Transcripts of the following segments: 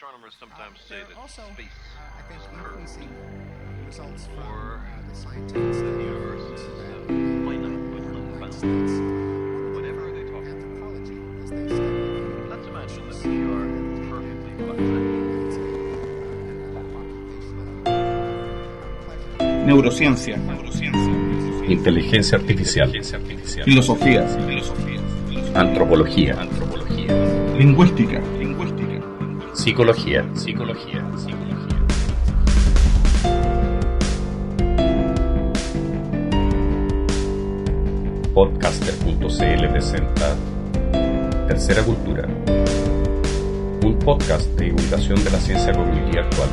Astronomers sometimes say There that also, space uh, I think, increasing results from uh, the scientific study of universe that might not be United unbound. States. Whatever they talk about. Anthropology, as they study Let's imagine that we are perfectly fine. Neurociencia, Inteligencia artificial. filosofía, Antropología. lingüística, Psicología. Psicología. Podcaster.cl presenta Tercera Cultura. Un podcast de divulgación de la ciencia cognitiva actual.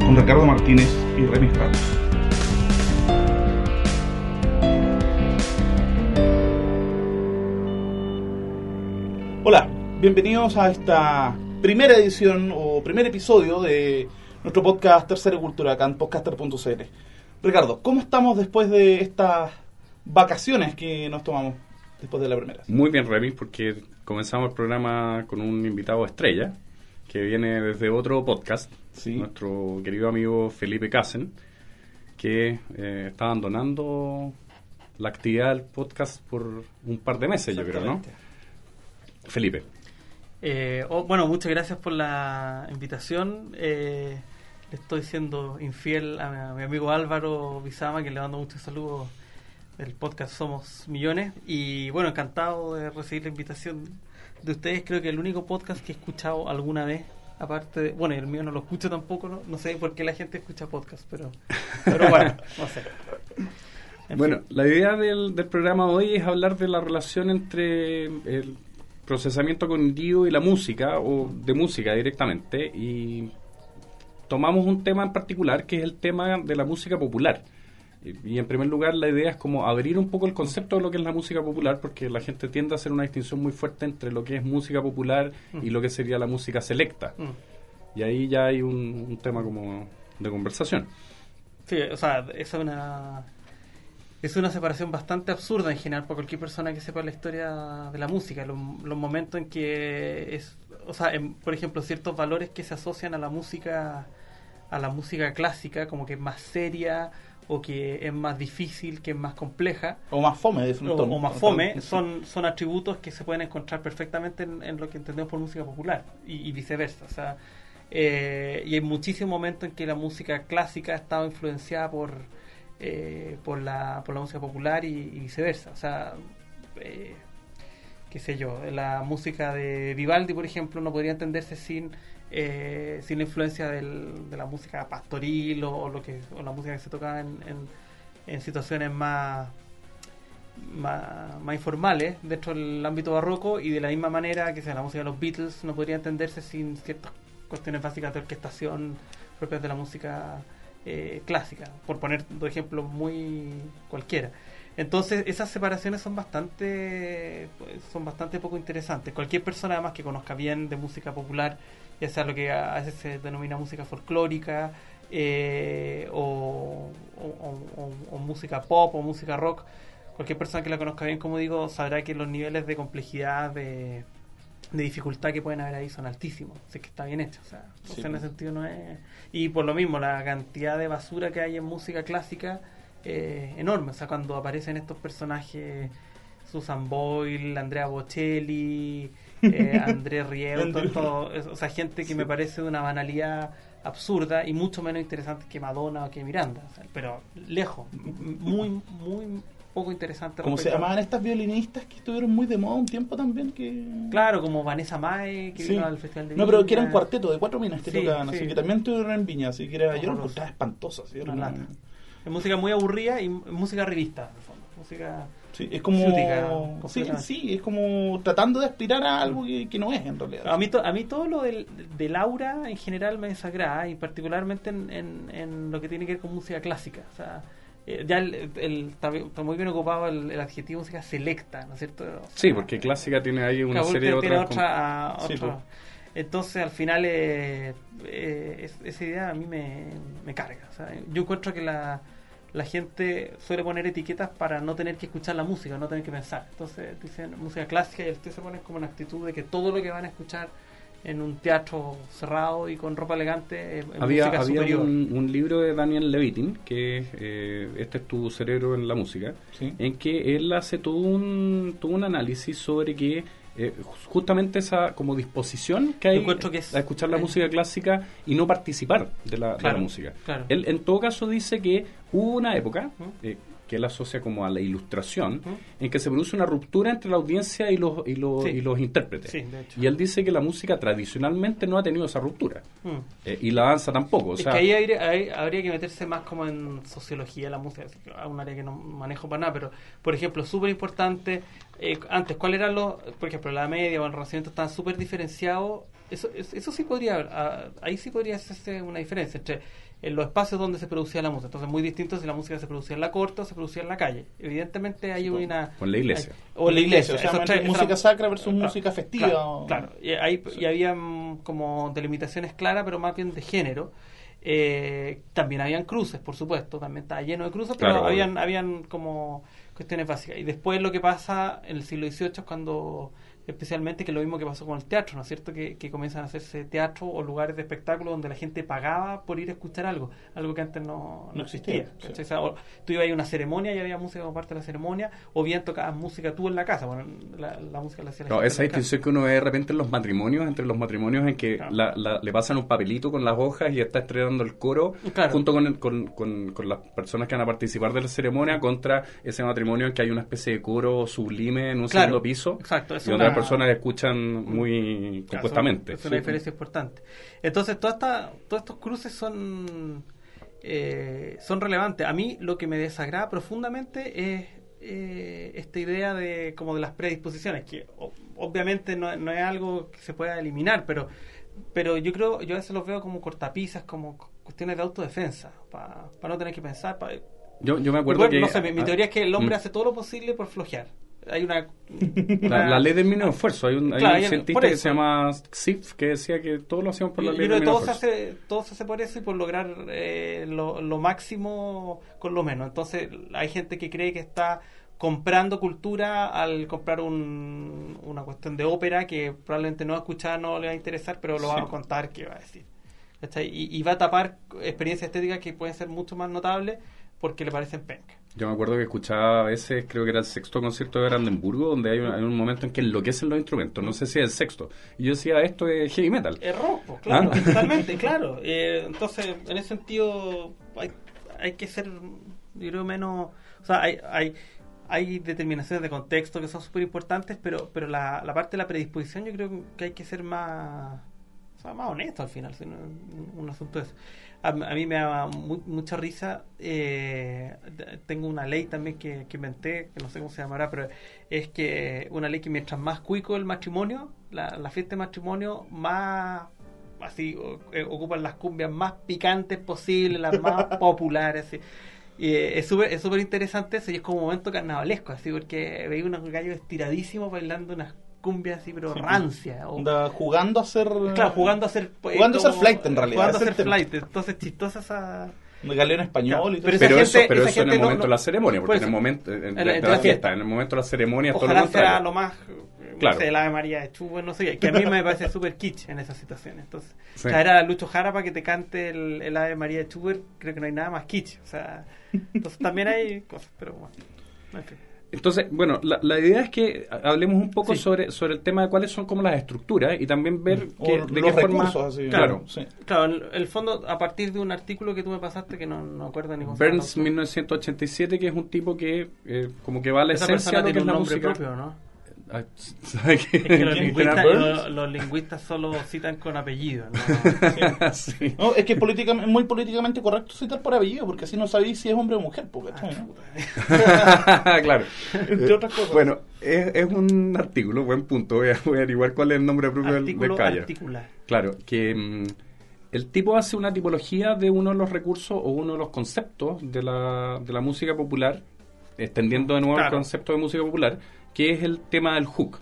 con Ricardo Martínez y Remis Ramos. Bienvenidos a esta primera edición o primer episodio de nuestro podcast Tercera Cultura acá en podcaster.cl. Ricardo, ¿cómo estamos después de estas vacaciones que nos tomamos después de la primera? Muy bien, Remy, porque comenzamos el programa con un invitado estrella que viene desde otro podcast, Sí. nuestro querido amigo Felipe Casen, que eh, está abandonando la actividad del podcast por un par de meses, yo creo, ¿no? Felipe. Eh, oh, bueno, muchas gracias por la invitación. Eh, le estoy siendo infiel a mi, amigo Álvaro Bizama, que le mando muchos saludos del podcast Somos Millones. Y bueno, encantado de recibir la invitación de ustedes. Creo que el único podcast que he escuchado alguna vez, aparte de, bueno, el mío no lo escucho tampoco, no, no sé por qué la gente escucha podcast, pero, pero bueno, no sé. En Bueno, fin. la idea del, del programa hoy es hablar de la relación entre el procesamiento cognitivo y la música, o de música directamente, y tomamos un tema en particular que es el tema de la música popular. Y, en primer lugar la idea es como abrir un poco el concepto de lo que es la música popular, porque la gente tiende a hacer una distinción muy fuerte entre lo que es música popular y lo que sería la música selecta. Mm. Y ahí ya hay un, un tema como de conversación. Sí, o sea, esa es una es una separación bastante absurda en general para cualquier persona que sepa la historia de la música, los, los momentos en que es, o sea, en- por ejemplo, ciertos valores que se asocian a la música a la música clásica, como que es más seria o que es más difícil, que es más compleja, O más fome, de o, o más fome, son, son atributos que se pueden encontrar perfectamente en, en lo que entendemos por música popular y, y viceversa. O sea, eh, y hay muchísimos momentos en que la música clásica ha estado influenciada por, eh, por, la, por la música popular y, viceversa. O sea, eh, qué sé yo, la música de Vivaldi, por ejemplo, no podría entenderse sin eh, sin la influencia de la música pastoril o, o lo que o la música que se tocaba en, en, en situaciones más, más más informales dentro del ámbito barroco y de la misma manera que sea la música de los Beatles no podría entenderse sin ciertas cuestiones básicas de orquestación propias de la música eh, clásica, por poner dos ejemplos muy cualquiera. Entonces esas separaciones son bastante pues, son bastante poco interesantes. Cualquier persona además que conozca bien de música popular, ya sea lo que a veces se denomina música folclórica eh, o, música pop o música rock, cualquier persona que la conozca bien, como digo, sabrá que los niveles de complejidad, de, de dificultad que pueden haber ahí son altísimos. Así que está bien hecho. O sea, Sí. en ese sentido no es... Y por lo mismo, la cantidad de basura que hay en música clásica eh, enorme. O sea, cuando aparecen estos personajes, Susan Boyle, Andrea Bocelli, eh, Andrés Rieu, todo, todo o sea, gente que me parece de una banalidad absurda y mucho menos interesante que Madonna o que Miranda. o sea, pero lejos, muy, muy poco interesante. Como se llamaban estas violinistas que estuvieron muy de moda un tiempo también que Claro, como Vanessa Mae, que Sí. vino al Festival de no pero que Viña. eran cuarteto de cuatro minas que Sí, tocaban así sí. que también estuvieron en Viña así que era yo lo encontraba espantoso así, era Una. Es música muy aburrida y música revista, en el fondo. Música... sí, es como sí, sí es como tratando de aspirar a algo que, que no es en realidad A mí, to- a mí todo lo del, del aura en general me desagrada y particularmente en, en- en lo que tiene que ver con música clásica. O sea, eh, ya el, el- está, muy bien ocupado el, el adjetivo música selecta, ¿no es cierto? O Sí, porque clásica tiene ahí una serie de otras... otra, Sí, otra- pues. Entonces, al final, eh, eh, es- esa idea a mí me, me carga. o sea, yo encuentro que la, la gente suele poner etiquetas para no tener que escuchar la música, no tener que pensar. Entonces, dicen música clásica y ustedes se ponen como una actitud de que todo lo que van a escuchar en un teatro cerrado y con ropa elegante, eh, en había música había superior. un, un libro de Daniel Levitin, que es eh, Este es tu cerebro en la música, Sí. en que él hace todo un, todo un análisis sobre que eh, justamente esa como disposición que hay que es- a escuchar la eh, música clásica y no participar de la, de la Claro, música. claro. Él en todo caso dice que hubo una época eh, que él asocia como a la ilustración, en que se produce una ruptura entre la audiencia y los, y los, Sí. y los intérpretes. Sí. Y él dice que la música tradicionalmente no ha tenido esa ruptura. Eh, y la danza tampoco. O es sea, que ahí habría, ahí habría que meterse más como en sociología la música, es un área que no manejo para nada, pero por ejemplo, súper importante, eh, antes, ¿cuál era los, por ejemplo, la media o el renacimiento estaban súper diferenciados? Eso, es- eso sí podría, ah, ahí sí podría hacerse una diferencia entre en los espacios donde se producía la música. Entonces, muy distinto si la música se producía en la corte o se producía en la calle. Evidentemente hay una... o en la iglesia. hay- o en la iglesia. O sea, Esos entre tres- música esa- sacra versus Claro, música festiva. Claro, o- claro. Y, ahí, y había mm, como delimitaciones claras, pero más bien de género. Eh, también habían cruces, por supuesto, también estaba lleno de cruces, pero Claro, habían, habían como cuestiones básicas. Y después lo que pasa en el siglo XVIII es cuando, especialmente, que es lo mismo que pasó con el teatro, ¿no es cierto? Que, que comienzan a hacerse teatro o lugares de espectáculo donde la gente pagaba por ir a escuchar algo, algo que antes no, No existía, existía. sí. O tú ibas a una ceremonia y había música como parte de la ceremonia, o bien tocabas música tú en la casa. Bueno, la, la música la hacía la No, gente esa distinción que uno ve de repente en los matrimonios, entre los matrimonios en que Claro. la- la- le pasan un papelito con las hojas y está estrenando el coro Claro. junto con, el- con, con- con las personas que van a participar de la ceremonia contra ese matrimonio en que hay una especie de coro sublime en un Claro, segundo piso exacto, es una- personas escuchan muy Claro, compuestamente. Es una Sí. diferencia importante. Entonces, toda esta- todos estos cruces son, eh, son relevantes. A mí lo que me desagrada profundamente es eh, esta idea de como de las predisposiciones, que o- obviamente no, no es algo que se pueda eliminar, pero pero yo creo, yo a veces los veo como cortapisas, como cu- cuestiones de autodefensa, para no tener que pensar. pa- Yo, yo me acuerdo que... no sé, mi, mi teoría es que el hombre mm. hace todo lo posible por flojear. Hay una... La, una- la ley del mínimo esfuerzo. Hay un, hay Claro, un hay- cientista que se llama Sif que decía que todos lo hacíamos por la ley del mínimo todo se, esfuerzo. hace, todo se hace por eso y por lograr eh, lo, lo máximo con lo menos. Entonces, hay gente que cree que está comprando cultura al comprar un- una cuestión de ópera que probablemente no va a escuchar, no le va a interesar, pero lo va Sí. a contar que va a decir. Y, y va a tapar experiencias estéticas que pueden ser mucho más notables porque le parecen penca. Yo me acuerdo que escuchaba a veces, creo que era el sexto concierto de Brandenburgo, donde hay un, hay un momento en que enloquecen los instrumentos. No sé si es el sexto. Y yo decía, esto es heavy metal. Es rock, pues, claro, Ah. totalmente, claro. Eh, entonces, en ese sentido, hay, hay que ser, yo creo, menos. O sea, hay, hay, hay determinaciones de contexto que son súper importantes, pero, pero la, la parte de la predisposición, yo creo que hay que ser más. O sea, más honesto al final, si no- un, un asunto es. A, a mí me da mu- mucha risa. eh, tengo una ley también que, que inventé, que no sé cómo se llamará, pero es que una ley que mientras más cuico el matrimonio, la, la fiesta de matrimonio, más así o- eh, ocupan las cumbias más picantes posibles, las más populares. así. Y eh, es súper es súper interesante eso y es como un momento carnavalesco, así porque veía unos gallos estiradísimos bailando unas cumbias así, pero Sí. rancias. o- Onda, jugando a ser. Claro, jugando a ser pues, Jugando a ser como- flight, en realidad, Jugando a ser flight. Entonces, chistosa esa. De galeón español y todo Pero Pero eso, gente- pero eso en el no- momento de no- la ceremonia, por porque en el momento en- En de, la- de la, la fiesta, en el momento de la ceremonia, todo lo contrario. lo más. No Claro. sé, el Ave María de Chubo, no sé qué. Que a mí me parece súper kitsch en esas situaciones. Entonces, Sí. traer a Lucho Jara para que te cante el, el Ave María de Schubert, creo que no hay nada más kitsch. O sea, entonces también hay cosas, pero bueno. En fin. Entonces, bueno, la, la idea es que hablemos un poco Sí. sobre, sobre el tema de cuáles son como las estructuras y también ver que, los de qué forma... así. Claro. Sí. Claro, en el fondo, a partir de un artículo que tú me pasaste que no, no acuerdo ni Burns llama. 1987, que es un tipo que eh, como que va a la Esa esencia persona de lo que tiene es un la nombre música. propio, ¿no? Ah, ¿sabe qué? Es que los lingüistas, los, los lingüistas solo citan con apellido, ¿no? Sí. No, es que es muy políticamente correcto citar por apellido, porque así no sabéis si es hombre o mujer. Porque, ¿no? claro. Entre otras cosas. Bueno, es, es un artículo, buen punto. Voy a, voy a averiguar cuál es el nombre propio del, del Artículo Calla. articular. Claro, que mm, el tipo hace una tipología de uno de los recursos o uno de los conceptos de la, de la música popular, extendiendo de nuevo el concepto de música popular, que es el tema del hook.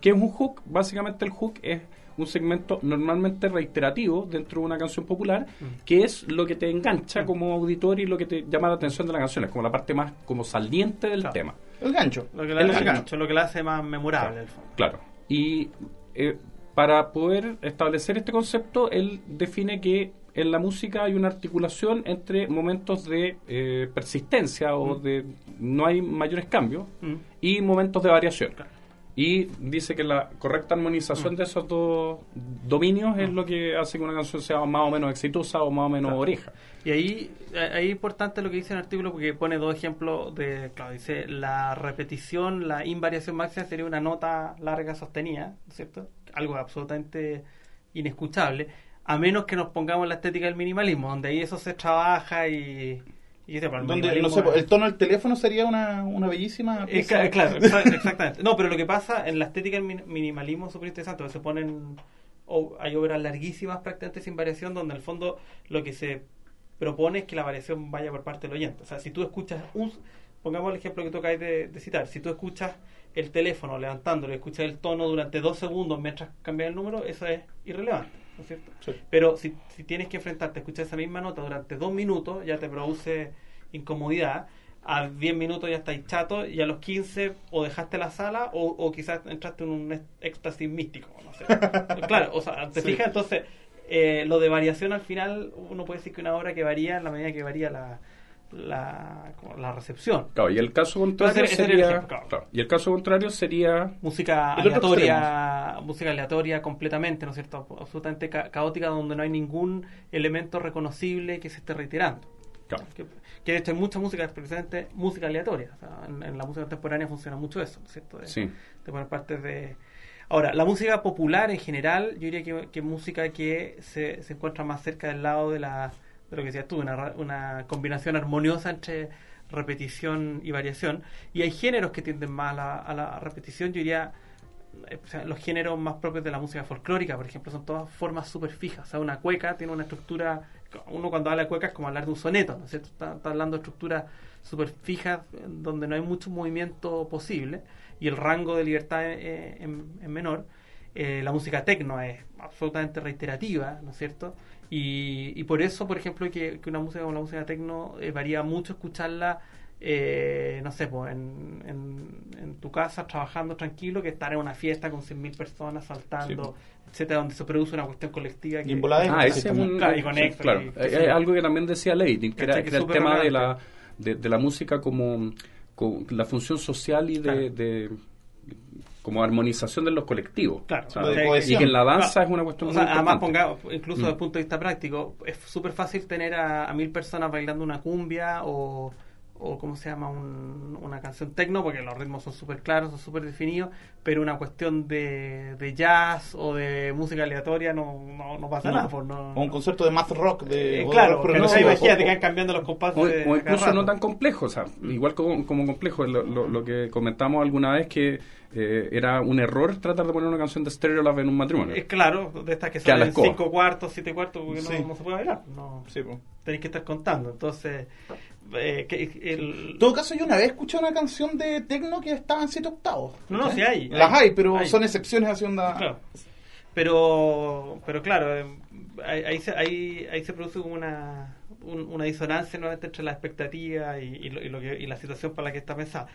¿Qué es un hook? Básicamente el hook es un segmento normalmente reiterativo dentro de una canción popular, que es lo que te engancha como auditor y lo que te llama la atención de la canción, es como la parte más como saliente del Claro. tema. El gancho. Lo que, la, El gancho. gancho, lo que la hace más memorable. el. Claro. Y eh, para poder establecer este concepto, él define que en la música hay una articulación entre momentos de eh, persistencia o de no hay mayores cambios Mm. y momentos de variación. Y dice que la correcta armonización Mm. de esos dos dominios es lo que hace que una canción sea más o menos exitosa o más o menos Claro. oreja. Y ahí, ahí es importante lo que dice en el artículo porque pone dos ejemplos de, claro, dice la repetición, la invariación máxima sería una nota larga sostenida, ¿no es ¿cierto? Algo absolutamente inescuchable, a menos que nos pongamos la estética del minimalismo, donde ahí eso se trabaja y... y pues, el Donde, no minimalismo sé, es- el tono del teléfono sería una, una bellísima claro, exa- exactamente. No, pero lo que pasa en la estética del min- minimalismo es súper interesante, se ponen, o- hay obras larguísimas prácticamente sin variación, donde en el fondo lo que se propone es que la variación vaya por parte del oyente. O sea, si tú escuchas un, pongamos el ejemplo que tú acabas de, de citar, si tú escuchas el teléfono levantándolo y escuchas el tono durante dos segundos mientras cambias el número, eso es irrelevante, ¿no es cierto? Sí. Pero si, si tienes que enfrentarte a escuchar esa misma nota durante dos minutos, ya te produce incomodidad. A 10 minutos ya estáis chato y a los 15 o dejaste la sala o, o quizás entraste en un éxtasis místico. No sé. claro, o sea, te Sí. fijas, entonces eh, lo de variación al final uno puede decir que una obra que varía en la medida que varía la, la, la recepción. Claro, y el caso contrario el sería ejemplo, claro. claro, y el caso contrario sería música aleatoria, música aleatoria completamente, ¿no es cierto? Absolutamente ca- caótica donde no hay ningún elemento reconocible que se esté reiterando. claro, Que, que de hecho hay mucha música, precisamente música aleatoria. O sea, en, en la música contemporánea funciona mucho eso, ¿no es cierto? De, Sí. de poner partes de... Ahora, la música popular en general, yo diría que, que música que se, se encuentra más cerca del lado de la de lo que decías tú, una, una combinación armoniosa entre repetición y variación. Y hay géneros que tienden más a la, a la repetición, yo diría eh, o sea, los géneros más propios de la música folclórica, por ejemplo, son todas formas súper fijas. O sea, una cueca tiene una estructura, uno cuando habla de cueca es como hablar de un soneto, ¿no es cierto? Está, está hablando de estructuras súper fijas donde no hay mucho movimiento posible y el rango de libertad es, es menor. Eh, la música tecno es absolutamente reiterativa, ¿no es cierto? Y, y por eso, por ejemplo, que, que una música como la música tecno eh, varía mucho escucharla eh, no sé, pues en, en, en tu casa trabajando tranquilo que estar en una fiesta con 100.000 personas saltando, etcétera, donde se produce una cuestión colectiva que Y Ah, ese es un, Claro, y con sí, extra, claro. y- eh, algo que también decía Leighton, que era, el tema de la, de, de la música como, como la función social y de, Claro. de- como armonización de los colectivos. Claro, de y que en la danza Claro. es una cuestión O muy además, importante. ponga, incluso Mm. desde el punto de vista práctico, es súper fácil tener a, a mil personas bailando una cumbia o, o ¿cómo se llama? Un- una canción tecno, porque los ritmos son súper claros, son súper definidos, pero una cuestión de, de jazz o de música aleatoria no, no, no pasa No. nada. Pues, no, O un concierto de math rock de Eh, claro, pero no progresivo. imagínate O- que van cambiando los compases. O, de o cada incluso no tan complejo, o sea, igual como, como complejo, lo, lo- lo que comentamos alguna vez que eh, era un error tratar de poner una canción de Stereo Love en un matrimonio. Es claro, de estas que Que salen escoba. 5 cuartos, 7 cuartos, porque Sí. no, no se puede bailar. No, Sí, tenéis que estar contando. Entonces, eh, que el, En todo caso, yo una vez escuché una canción de tecno que estaba en 7 octavos. No, no, sí hay, Las hay, hay, pero hay. son excepciones hacia onda. Claro. Pero, pero claro, eh, ahí, ahí se, ahí, ahí se produce como una, un- una disonancia nuevamente entre la expectativa y, y lo, y lo que, y la situación para la que está pensada.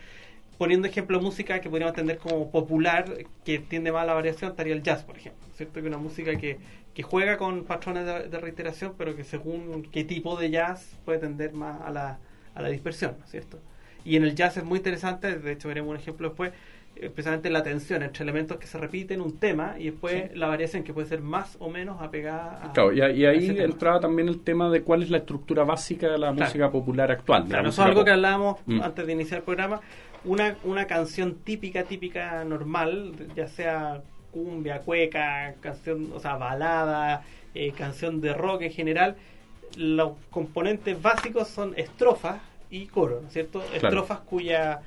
Poniendo ejemplo música que podríamos entender como popular, que tiende más a la variación, estaría el jazz, por ejemplo. ¿Cierto? Que una música que, que juega con patrones de, de reiteración, pero que según qué tipo de jazz puede tender más a la, a la dispersión, ¿no ¿cierto? Y en el jazz es muy interesante, de hecho veremos un ejemplo después, precisamente la tensión entre elementos que se repiten un tema y después la variación que puede ser más o menos apegada a Claro, y, ahí tema. entraba también el tema de cuál es la estructura básica de la Claro. música popular actual. Claro, eso música es algo pop. que hablábamos Mm. antes de iniciar el programa. Una, una canción típica, típica, normal, ya sea cumbia, cueca, canción, o sea, balada, eh, canción de rock en general, los componentes básicos son estrofas y coro, ¿no es cierto? Estrofas cuya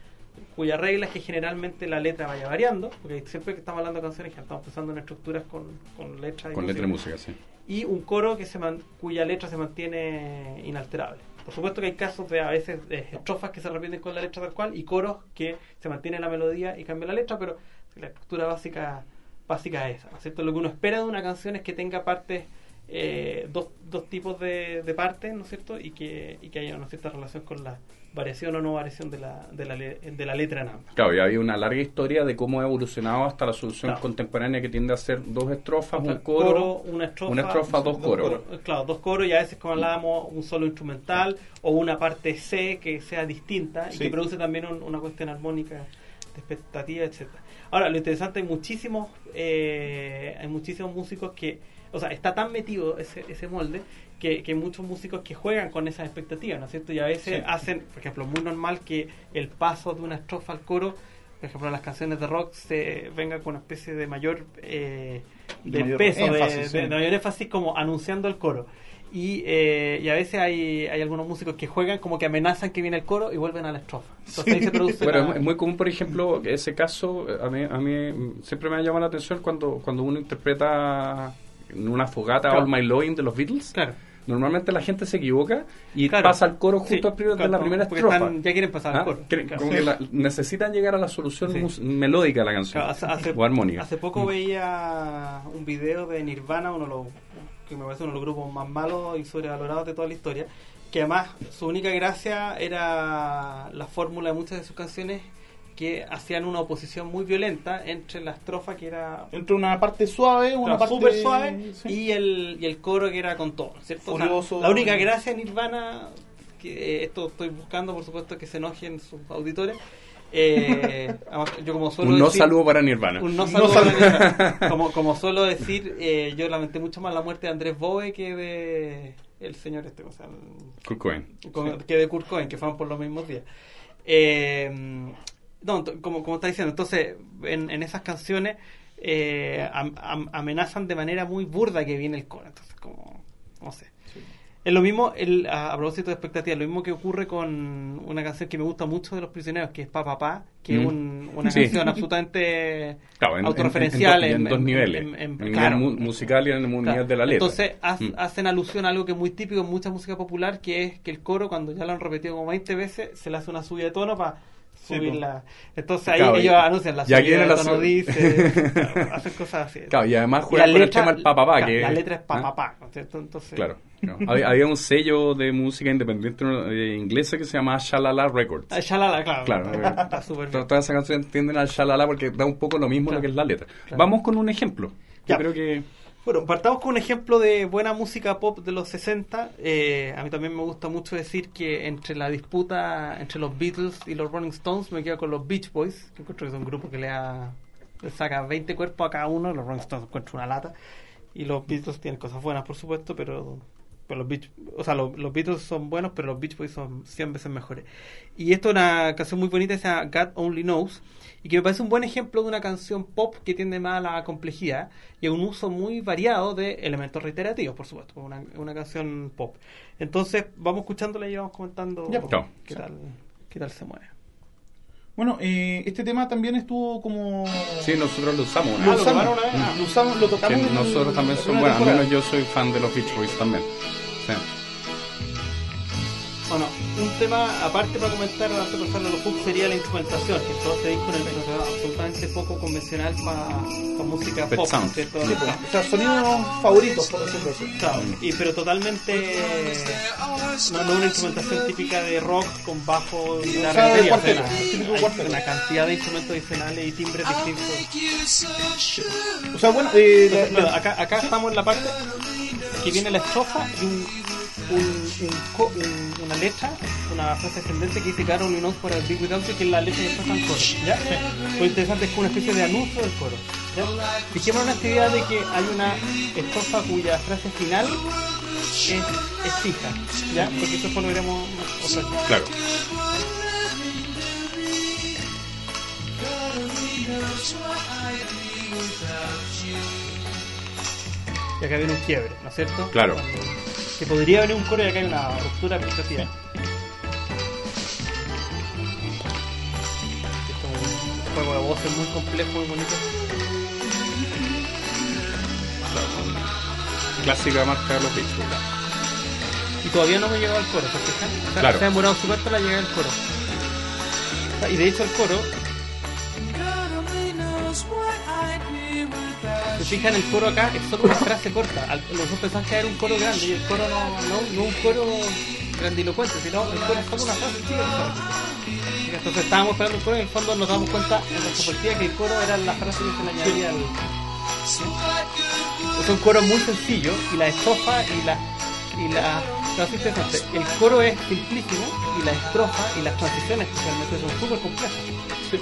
cuya regla es que generalmente la letra vaya variando, porque siempre que estamos hablando de canciones, estamos pensando en estructuras con, con letra y Con letra y música, sí. y un coro que se man- cuya letra se mantiene inalterable. Por supuesto que hay casos de a veces de estrofas que se repiten con la letra tal cual y coros que se mantiene la melodía y cambia la letra, pero la estructura básica básica es esa, ¿no es cierto? Lo que uno espera de una canción es que tenga partes eh, dos, dos tipos de, de partes, ¿no es cierto? Y que, y que haya una cierta relación con la variación o no variación de la, de la, de la letra en ambas. Claro, y había una larga historia de cómo ha evolucionado hasta la solución Claro. contemporánea que tiende a ser dos estrofas, un coro, una estrofa, una estrofa, dos coros. Claro, dos coros y a veces, como hablábamos, un solo instrumental o una parte C que sea distinta y que produce también un- una cuestión armónica de expectativa, etcétera. Ahora, lo interesante, hay muchísimos, eh, hay muchísimos músicos que, o sea, está tan metido ese, ese molde que, que muchos músicos que juegan con esas expectativas, ¿no es cierto? Y a veces Sí. hacen, por ejemplo, muy normal que el paso de una estrofa al coro, por ejemplo, en las canciones de rock se venga con una especie de mayor, eh, de Mayor peso, de- énfasis, de, sí. de mayor énfasis como anunciando el coro. Y, eh, y a veces hay, hay algunos músicos que juegan como que amenazan que viene el coro y vuelven a la estrofa. Entonces ahí se produce Bueno, es muy común, por ejemplo, ese caso, a mí, a mí siempre me ha llamado la atención cuando, cuando uno interpreta en una fogata Claro. All My Loving de los Beatles. Claro. Normalmente la gente se equivoca y Claro. pasa al coro justo Sí, al primero de la primera estrofa. están- ya quieren pasar al Ah, coro. cre- Claro. como Sí. que la- necesitan llegar a la solución Sí. melódica de la canción hace- o armónica. hace poco Mm. veía un video de Nirvana, uno de los, que me parece uno de los grupos más malos y sobrevalorados de toda la historia, que además su única gracia era la fórmula de muchas de sus canciones que hacían una oposición muy violenta entre la estrofa que era Entre una parte suave, una parte súper suave sí. y, el, y el coro que era con todo, ¿cierto? O sea, la única gracia de Nirvana, que eh, esto estoy buscando por supuesto que se enojen sus auditores, eh, yo como suelo Un no decir- saludo para Nirvana. un no No saludo saludo. para Nirvana. como, como suelo decir, eh, yo lamenté mucho más la muerte de Andrés Boe que de el señor este, o sea, el- Kurt Cobain. con- que de Kurt Cobain, que fueron por los mismos días. Eh, no, como, como está diciendo, entonces en, en esas canciones eh, am- am- amenazan de manera muy burda que viene el coro, entonces como, no sé. Es lo mismo, el, a, a propósito de expectativas, lo mismo que ocurre con una canción que me gusta mucho de Los Prisioneros, que es Pa Pa Pa, que es Mm. un- una Sí. canción absolutamente Claro, en, en- autorreferencial. en, dos- en en- dos en- niveles. en- en- En, claro. nivel mu- musical y en el nivel Claro. de la letra. Entonces ha- Mm. hacen alusión a algo que es muy típico en mucha música popular, que es que el coro, cuando ya lo han repetido como 20 veces, se le hace una subida de tono para Sí, subir po. la... Entonces ahí Claro, ellos y- anuncian la subida la tono, su- dice, claro, hacen cosas así. Claro, y además juegan con el letra- tema del papapá. claro, que, la letra es papapá, ¿no es cierto? Entonces, Claro. claro. había, había un sello de música independiente eh, inglesa que se llama Shalala Records. Ah, Shalala, claro. Claro, eh, está súper bien. Todas esas canciones tienden al Shalala porque da un poco lo mismo Claro. lo que es la letra. Claro. Vamos con un ejemplo. Ya. Yo creo que. Bueno, partamos con un ejemplo de buena música pop de los 60. Eh, a mí también me gusta mucho decir que entre la disputa entre los Beatles y los Rolling Stones me quedo con los Beach Boys, que encuentro que es un grupo que le, da- le saca 20 cuerpos a cada uno. Los Rolling Stones encuentro una lata. Y los Beatles tienen cosas buenas, por supuesto, pero, pero los, Beach, o sea, los, los Beatles son buenos, pero los Beach Boys son 100 veces mejores. Y esto es una canción muy bonita, se llama God Only Knows, y que me parece un buen ejemplo de una canción pop que tiende más a la complejidad y a un uso muy variado de elementos reiterativos, por supuesto, una, una canción pop. Entonces, vamos escuchándola y vamos comentando Ya, pues. qué, tal, qué tal se mueve. Bueno, eh, este tema también estuvo como... Sí, nosotros lo usamos. una Lo Ah, vez. usamos, ah, lo usamos, lo tocamos en- nosotros también somos una buenos. Al menos yo soy fan de los Beach Boys también. Sí. Bueno, un tema aparte para comentar antes de pasarlo a los hooks sería la instrumentación, que todo este disco en el que absolutamente poco convencional para música Pet pop, sound. ¿cierto? Sí, pues, o sea, sonidos favoritos, por decirlo así. Claro, y, pero totalmente no, no una instrumentación típica de rock con bajo y guitarra batería, o sea, hay cuarteto. una cantidad de instrumentos adicionales y timbres distintos. O sea, bueno, eh, Entonces, acá, acá estamos en la parte que viene la estrofa y un, un, un una letra, una frase ascendente que dice Carol Knows for a Big Without You, que es la letra que está en coro. ¿ya? Lo interesante es que una especie de anuncio del coro. ¿ya? Fijémonos en esta idea de que hay una estrofa cuya frase final es, es fija, ¿ya? porque eso lo veremos otra vez. Claro. Y acá viene un quiebre, ¿no es cierto? Claro. Que podría venir un coro y acá hay una ruptura es un juego de voces muy complejo, muy bonito. Clásica marca de los Boys. Y todavía no me llegó al coro, ¿se fijan? O sea, Claro. Se ha demorado súper para llegar al coro. Y de hecho el coro... fijan, el coro acá es solo una frase corta. Nosotros pensamos que era un coro grande y el coro no, no, no un coro grandilocuente, sino el coro es solo una frase chica. Entonces estábamos esperando el coro y en el fondo nos damos cuenta en nuestra partida que el coro era la frase que se le añadía al. Es un coro muy sencillo y la estrofa y la. Y la no, es interesante. El coro es simplísimo y la estrofa y las transiciones especialmente son súper complejas. Sí.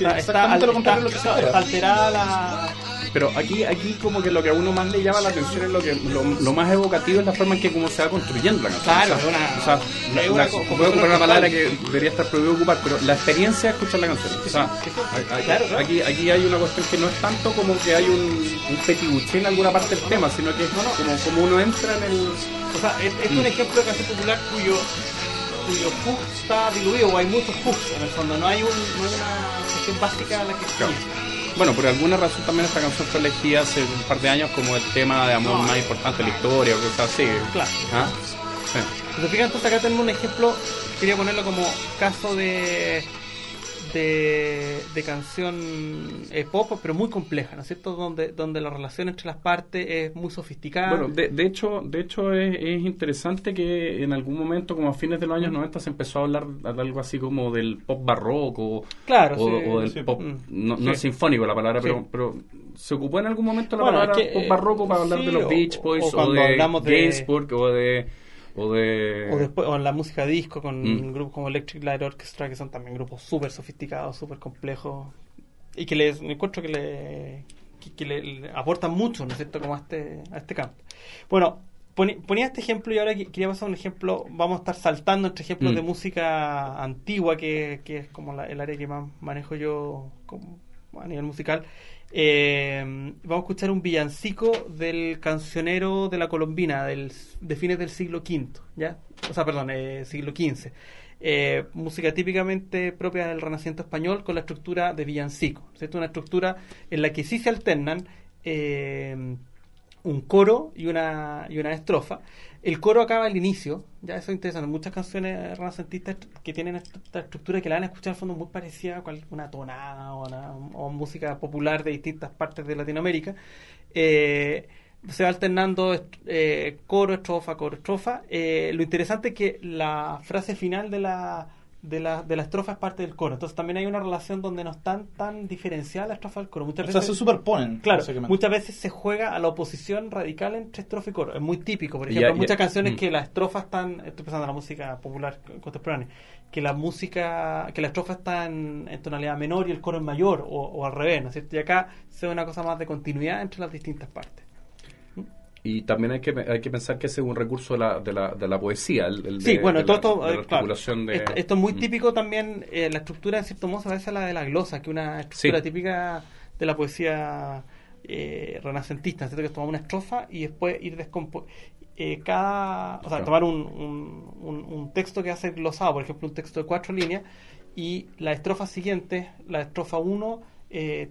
Está, está- lo está alterada la, Pero aquí, aquí como que lo que a uno más le llama la atención es lo que lo, lo más evocativo es la forma en que como se va construyendo la canción. Claro, o sea, una- o sea, la- una voy a ocupar una palabra que debería estar prohibido ocupar, pero la experiencia de escuchar la canción. O sea. Aquí, aquí hay una cuestión que no es tanto como que hay un, un petibuché en alguna parte del tema, sino que es como, como uno entra en el... O sea, es, es un ejemplo de canción popular cuyo cuyo hook está diluido o hay muchos hooks en el fondo, no hay, un, no hay una cuestión básica a la que Claro. Bueno, por alguna razón también esta canción fue elegida hace un par de años como el tema de amor No. más importante de la historia o cosas así. Claro. ¿Ah? Sí. Entonces, fíjate, entonces acá tenemos un ejemplo, quería ponerlo como caso de de, de canción eh, pop, pero muy compleja, ¿no es cierto? Donde, donde la relación entre las partes es muy sofisticada. Bueno, de, de hecho, de hecho es, es interesante que en algún momento, como a fines de los años 90, se empezó a hablar de algo así como del pop barroco Claro, o, sí, o del sí. pop, Mm. no, no Sí. es sinfónico la palabra, pero, pero se ocupó en algún momento la Bueno, palabra es que, pop barroco para hablar de los o- Beach Boys o de- Gainsbourg o de... O de... O después, o en la música disco con Mm. grupos como Electric Light Orchestra, que son también grupos súper sofisticados, súper complejos, y que les me encuentro que le, que, que le, le aportan mucho, ¿no es cierto?, como a este, a este campo. Bueno, ponía este ejemplo y ahora que- quería pasar a un ejemplo, vamos a estar saltando entre ejemplos Mm. de música antigua, que, que es como la- el área que más manejo yo como, a nivel musical. Eh, vamos a escuchar un villancico del cancionero de la Colombina del, de fines del siglo V, ¿ya? O sea, perdón, eh, siglo XV. Eh, música típicamente propia del Renacimiento español con la estructura de villancico, ¿cierto? Una estructura en la que sí se alternan eh, un coro y una, y una estrofa. El coro acaba al inicio, ya eso es interesante. Muchas canciones renacentistas que tienen esta estructura que la van a escuchar al fondo muy parecida a una tonada o, una, música popular de distintas partes de Latinoamérica. Eh, se va alternando eh, coro, estrofa, coro, estrofa. Eh, lo interesante es que la frase final de la, de, la, de la estrofa es parte del coro. Entonces también hay una relación donde no están tan diferenciadas la estrofa del coro. Muchas O sea, veces se superponen. Claro, muchas veces se juega a la oposición radical entre estrofa y coro. Es muy típico, por ejemplo, hay muchas canciones mm. que las estrofas están, estoy pensando en la música popular contemporánea, que la música, que la estrofa está en, en tonalidad menor y el coro en mayor, o, o al revés, ¿no es cierto? Y acá se ve una cosa más de continuidad entre las distintas partes. Y también hay que, hay que pensar que ese es un recurso de la, de la, de la poesía. El, el Sí, de- bueno, de todo la- esto, eh, claro, articulación de- esto, esto es muy Mm. típico también, eh, la estructura en cierto modo se parece a la de la glosa, que es una estructura Sí. típica de la poesía eh, renacentista, ¿cierto? que es tomar una estrofa y después ir descompo eh, cada, o sea, Claro. tomar un, un, un- un texto que hace glosado, por ejemplo, un texto de cuatro líneas, y la estrofa siguiente, la estrofa 1,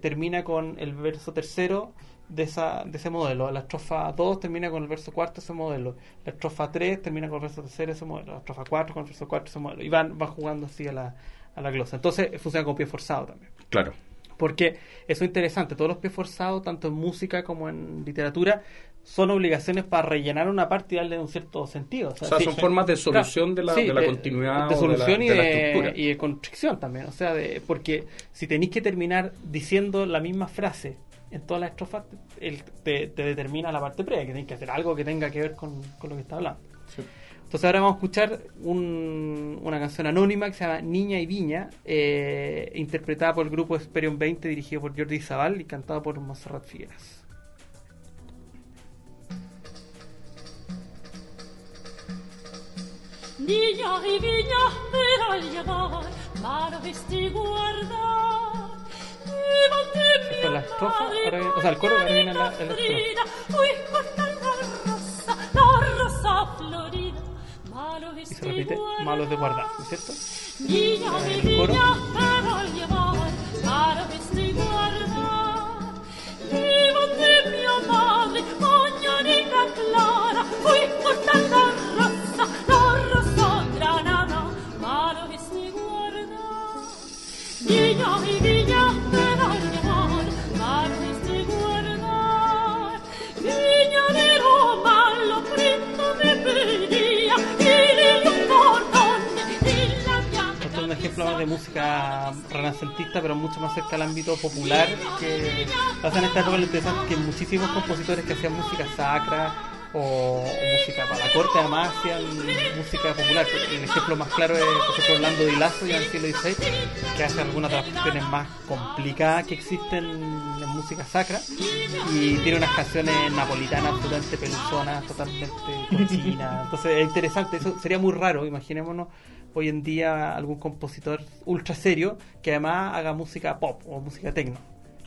termina con el verso tercero de, esa, de ese modelo. La estrofa 2 termina con el verso cuarto ese modelo. La estrofa 3 termina con el verso tercero ese modelo. La estrofa 4 con el verso cuarto ese modelo. Y van, van jugando así a la, a la glosa. Entonces funciona con pie forzado también. Claro. Porque eso es interesante, todos los pies forzados, tanto en música como en literatura, son obligaciones para rellenar una parte y darle un cierto sentido. O sea, sí, son formas de solución de la, sí, de la continuidad de solución de y, la, de la de, estructura. y de constricción también. O sea, de, porque si tenéis que terminar diciendo la misma frase en todas las estrofas, te, te determina la parte previa, que tenéis que hacer algo que tenga que ver con, con lo que está hablando. Sí. Entonces ahora vamos a escuchar un- una canción anónima que se llama Niña y Viña, eh, interpretada por el grupo Esperion 20, dirigido por Jordi Zabal y cantada por Monserrat Figueras. Niña y viña per al llevar, mar vesti guardar. Esta es la estrofa, ahora o sea, el coro, ahora viene la- la estrofa. Malo Y se repite, malos de guardar, ¿no es cierto? Niña El coro. viña per al de música renacentista, pero mucho más cerca al ámbito popular, que pasa en esta época lo interesante es que muchísimos compositores que hacían música sacra o, música para la corte además hacían música popular. El ejemplo más claro es, por ejemplo, Orlando Di Lasso ya en el siglo XVI, que hace algunas de las cuestiones más complicadas que existen en música sacra y tiene unas canciones napolitanas absolutamente peluzonas, totalmente cochinas. Entonces es interesante, eso sería muy raro, imaginémonos hoy en día algún compositor ultra serio que además haga música pop o música techno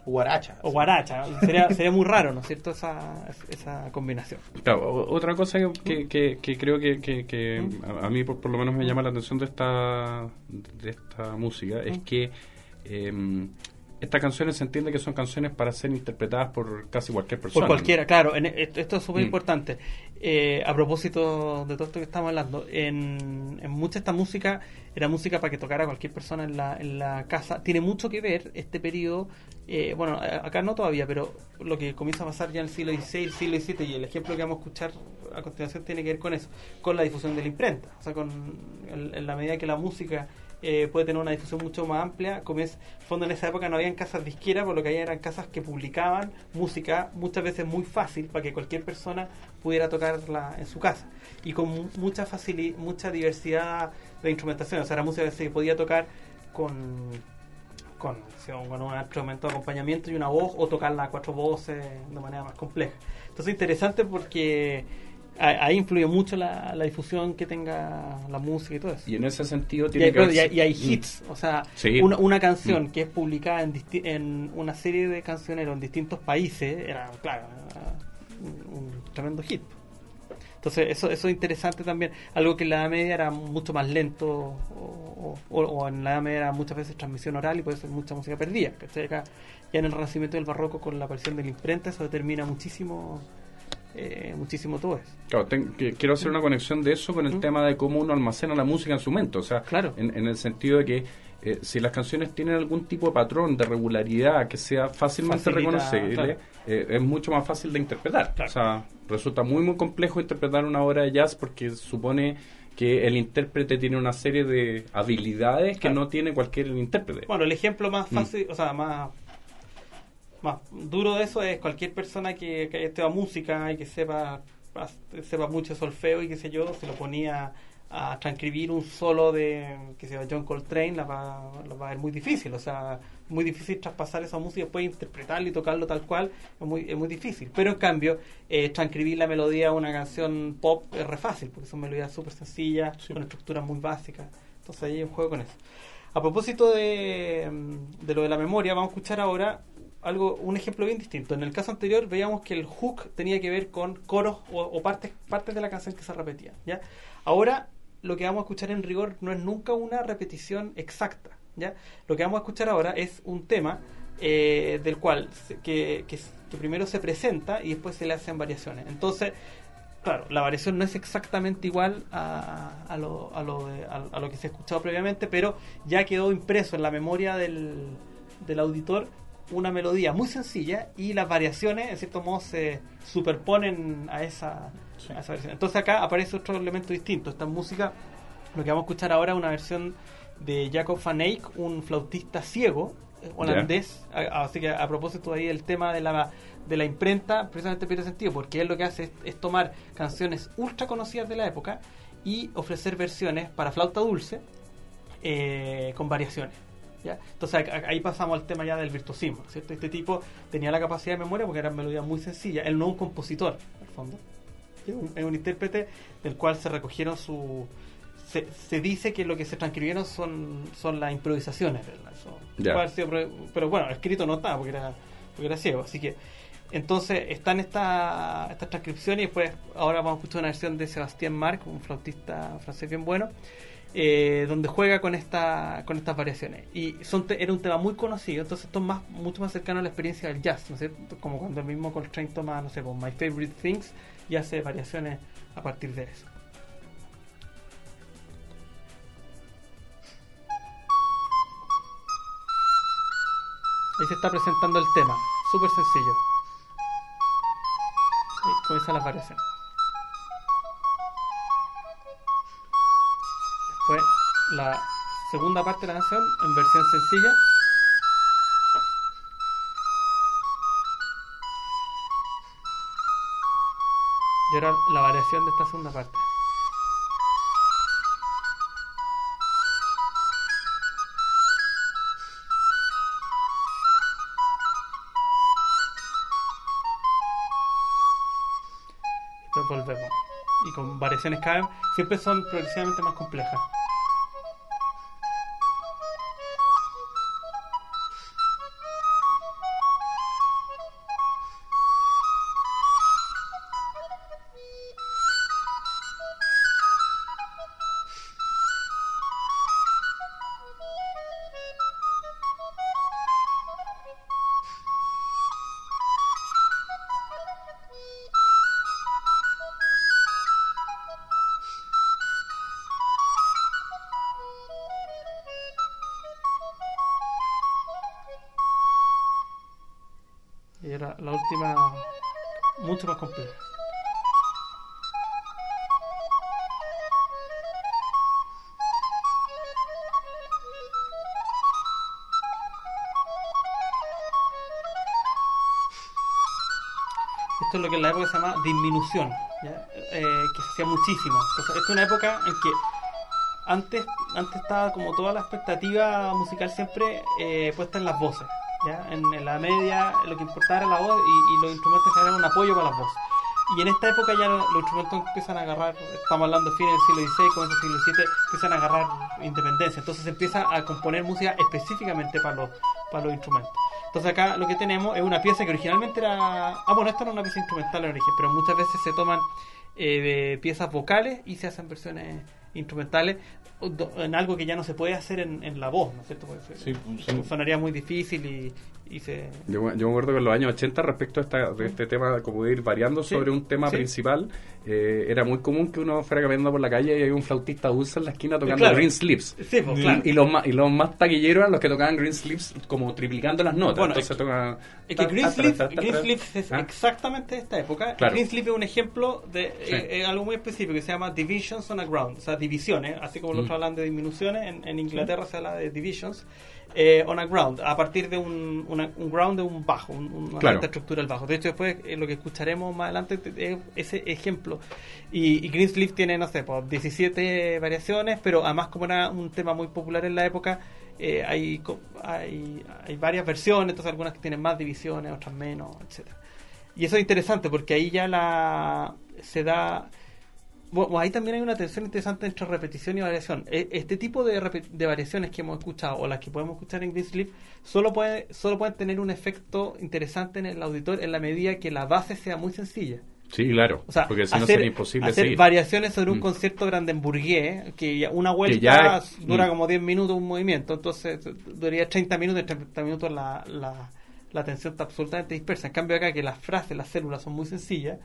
Guaracha. o guaracha. Sería, sería muy raro, ¿no es cierto? Esa, esa combinación. Claro, o- otra cosa que, que, que- que creo que, que- que a, a mí por, por lo menos me llama la atención de esta de esta música es que em, estas canciones se entiende que son canciones para ser interpretadas por casi cualquier persona. Por cualquiera, claro. en- esto, esto es súper Mm. importante. Eh, a propósito de todo esto que estamos hablando, en, en mucha esta música era música para que tocara cualquier persona en la, en la casa. Tiene mucho que ver este periodo, eh, bueno, acá no todavía, pero lo que comienza a pasar ya en el siglo XVI, el siglo XVII, y el ejemplo que vamos a escuchar a continuación tiene que ver con eso, con la difusión de la imprenta. O sea, con en la medida que la música eh, puede tener una difusión mucho más amplia. Como es, fondo en esa época no habían casas disqueras, por lo que había eran casas que publicaban música muchas veces muy fácil para que cualquier persona pudiera tocarla en su casa. Y con mu- mucha facili mucha diversidad de instrumentación. O sea, la música que se podía tocar con con, con un instrumento de acompañamiento y una voz o tocarla a cuatro voces de manera más compleja. Entonces interesante porque ahí influye mucho la, la difusión que tenga la música y todo eso. Y en ese sentido Y tiene hay, que y hay- y hay Mm. hits, o sea, Sí. una, una canción Mm. que es publicada en, en una serie de cancioneros en distintos países, era, claro, era un, un tremendo hit. Entonces, eso, eso es interesante también. Algo que en la Edad Media era mucho más lento, o, o- o en la Edad Media era muchas veces transmisión oral y puede ser mucha música perdida. ¿cachai? Acá, ya en el Renacimiento y el Barroco, con la aparición de la imprenta, eso determina muchísimo, eh, muchísimo todo eso. Claro, ten- que- quiero hacer una conexión de eso con el Mm. tema de cómo uno almacena la música en su mente. O sea, Claro. en, en el sentido de que eh, si las canciones tienen algún tipo de patrón, de regularidad, que sea fácilmente Facilita, reconocible, claro. eh, es mucho más fácil de interpretar. Claro. O sea, resulta muy, muy complejo interpretar una obra de jazz porque supone que el intérprete tiene una serie de habilidades que no tiene cualquier intérprete. Bueno, el ejemplo más Mm. fácil, o sea, más, más duro de eso es cualquier persona que, que sepa música y que sepa, sepa mucho solfeo y qué sé yo, se lo ponía a transcribir un solo de que se llama John Coltrane, la va, la va a ver muy difícil, o sea, muy difícil traspasar esa música y después interpretarlo y tocarlo tal cual, es muy, es muy difícil. Pero en cambio, eh, transcribir la melodía a una canción pop es re fácil, porque son melodías súper sencillas, Sí. con estructuras muy básicas. Entonces ahí hay un juego con eso. A propósito de, mm, de lo de la memoria, vamos a escuchar ahora algo, un ejemplo bien distinto. En el caso anterior veíamos que el hook tenía que ver con coros o, partes, partes de la canción que se repetían. ¿ya? Ahora lo que vamos a escuchar en rigor no es nunca una repetición exacta. ¿ya? Lo que vamos a escuchar ahora es un tema eh, del cual se- que, primero se presenta y después se le hacen variaciones. Entonces, claro, la variación no es exactamente igual a, lo, a, lo a lo que se ha escuchado previamente, pero ya quedó impreso en la memoria del, del auditor una melodía muy sencilla y las variaciones, en cierto modo, se superponen a esa, Sí. a esa versión. Entonces acá aparece otro elemento distinto. Esta música, lo que vamos a escuchar ahora es una versión de Jacob van Eyck, un flautista ciego eh, holandés. Así que a propósito ahí el tema de la, de la imprenta, precisamente pierde sentido, porque él lo que hace es, es tomar canciones ultra conocidas de la época y ofrecer versiones para flauta dulce eh, con variaciones. ¿Ya? Entonces ahí pasamos al tema ya del virtuosismo, ¿cierto? Este tipo tenía la capacidad de memoria porque eran melodías muy sencillas. Él no es un compositor, al fondo. Es un, es un intérprete del cual se recogieron su... Se, se dice que lo que se transcribieron son, son las improvisaciones puede haber sido pro- pero bueno, escrito no está porque era, porque era ciego. Así que entonces están esta- estas transcripciones y después ahora vamos a escuchar una versión de Sebastián Marc, un flautista francés bien bueno, eh, donde juega con esta con estas variaciones. Y era un tema muy conocido, entonces esto es más, mucho más cercano a la experiencia del jazz, ¿no es cierto? Como cuando el mismo Coltrane toma, no sé, pues, My Favorite Things y hace variaciones a partir de eso. Ahí se está presentando el tema, súper sencillo. Ahí comienzan las variaciones. Después la segunda parte de la canción en versión sencilla. Y ahora la variación de esta segunda parte. Después volvemos. Y con variaciones cada siempre son progresivamente más complejas. Se llama disminución. Eh, que se hacía muchísimo. Entonces, esta es una época en que antes, antes estaba como toda la expectativa musical siempre eh, puesta en las voces. En, la media lo que importaba era la voz y, y los instrumentos eran un apoyo para las voces. Y en esta época ya lo- los instrumentos empiezan a agarrar, estamos hablando de fines del siglo XVI, comienzo del siglo VII, empiezan a agarrar independencia. Entonces se empieza a componer música específicamente para los, para los instrumentos. Entonces acá lo que tenemos es una pieza que originalmente era... Ah, bueno, esta era una pieza instrumental en origen, pero muchas veces se toman eh, de piezas vocales y se hacen versiones instrumentales en algo que ya no se puede hacer en, en la voz, ¿no es cierto? Porque Sí, sonaría muy difícil y, y se... Yo, yo me acuerdo que en los años 80 respecto a esta, de este tema, como de ir variando Sí, sobre un tema sí. principal, eh, era muy común que uno fuera caminando por la calle y había un flautista dulce en la esquina tocando Claro. Green Slips. Sí, pues, claro. Y, y los más, y los más taquilleros eran los que tocaban Green Slips como triplicando las notas. Bueno, Entonces es que- tocaban- Es que Green ta, ta, Sleeve, ta, ta, Green ta. Sleeve es ¿Ah? exactamente de esta época. Claro. Green Sleeve es un ejemplo de Sí. eh, eh, algo muy específico que se llama Divisions on a Ground, o sea, divisiones, así como Mm. Otros hablan de disminuciones, en, en Inglaterra se habla de divisions, eh, on a ground, a partir de un, una- un ground de un bajo, un- una Claro. alta estructura del bajo. De hecho, después eh, lo que escucharemos más adelante te- es ese ejemplo. Y, y Green Sleeve tiene, no sé, pues, 17 variaciones, pero además como era un tema muy popular en la época, eh, hay, hay, hay varias versiones, entonces algunas que tienen más divisiones, otras menos, etcétera Y eso es interesante porque ahí ya la se da... Bueno, ahí también hay una tensión interesante entre repetición y variación. E- Este tipo de, de variaciones que hemos escuchado o las que podemos escuchar en Green Sleeve solo, puede, solo pueden tener un efecto interesante en el auditor en la medida que la base sea muy sencilla. Sí, claro. O sea, porque si no sería imposible hacer seguir. variaciones sobre un Mm. concierto brandenburgués, que una vuelta ya es- dura mm. como 10 minutos un movimiento, entonces duraría 30 minutos, en 30 minutos la, la, la atención está absolutamente dispersa. En cambio acá que las frases, las células son muy sencillas,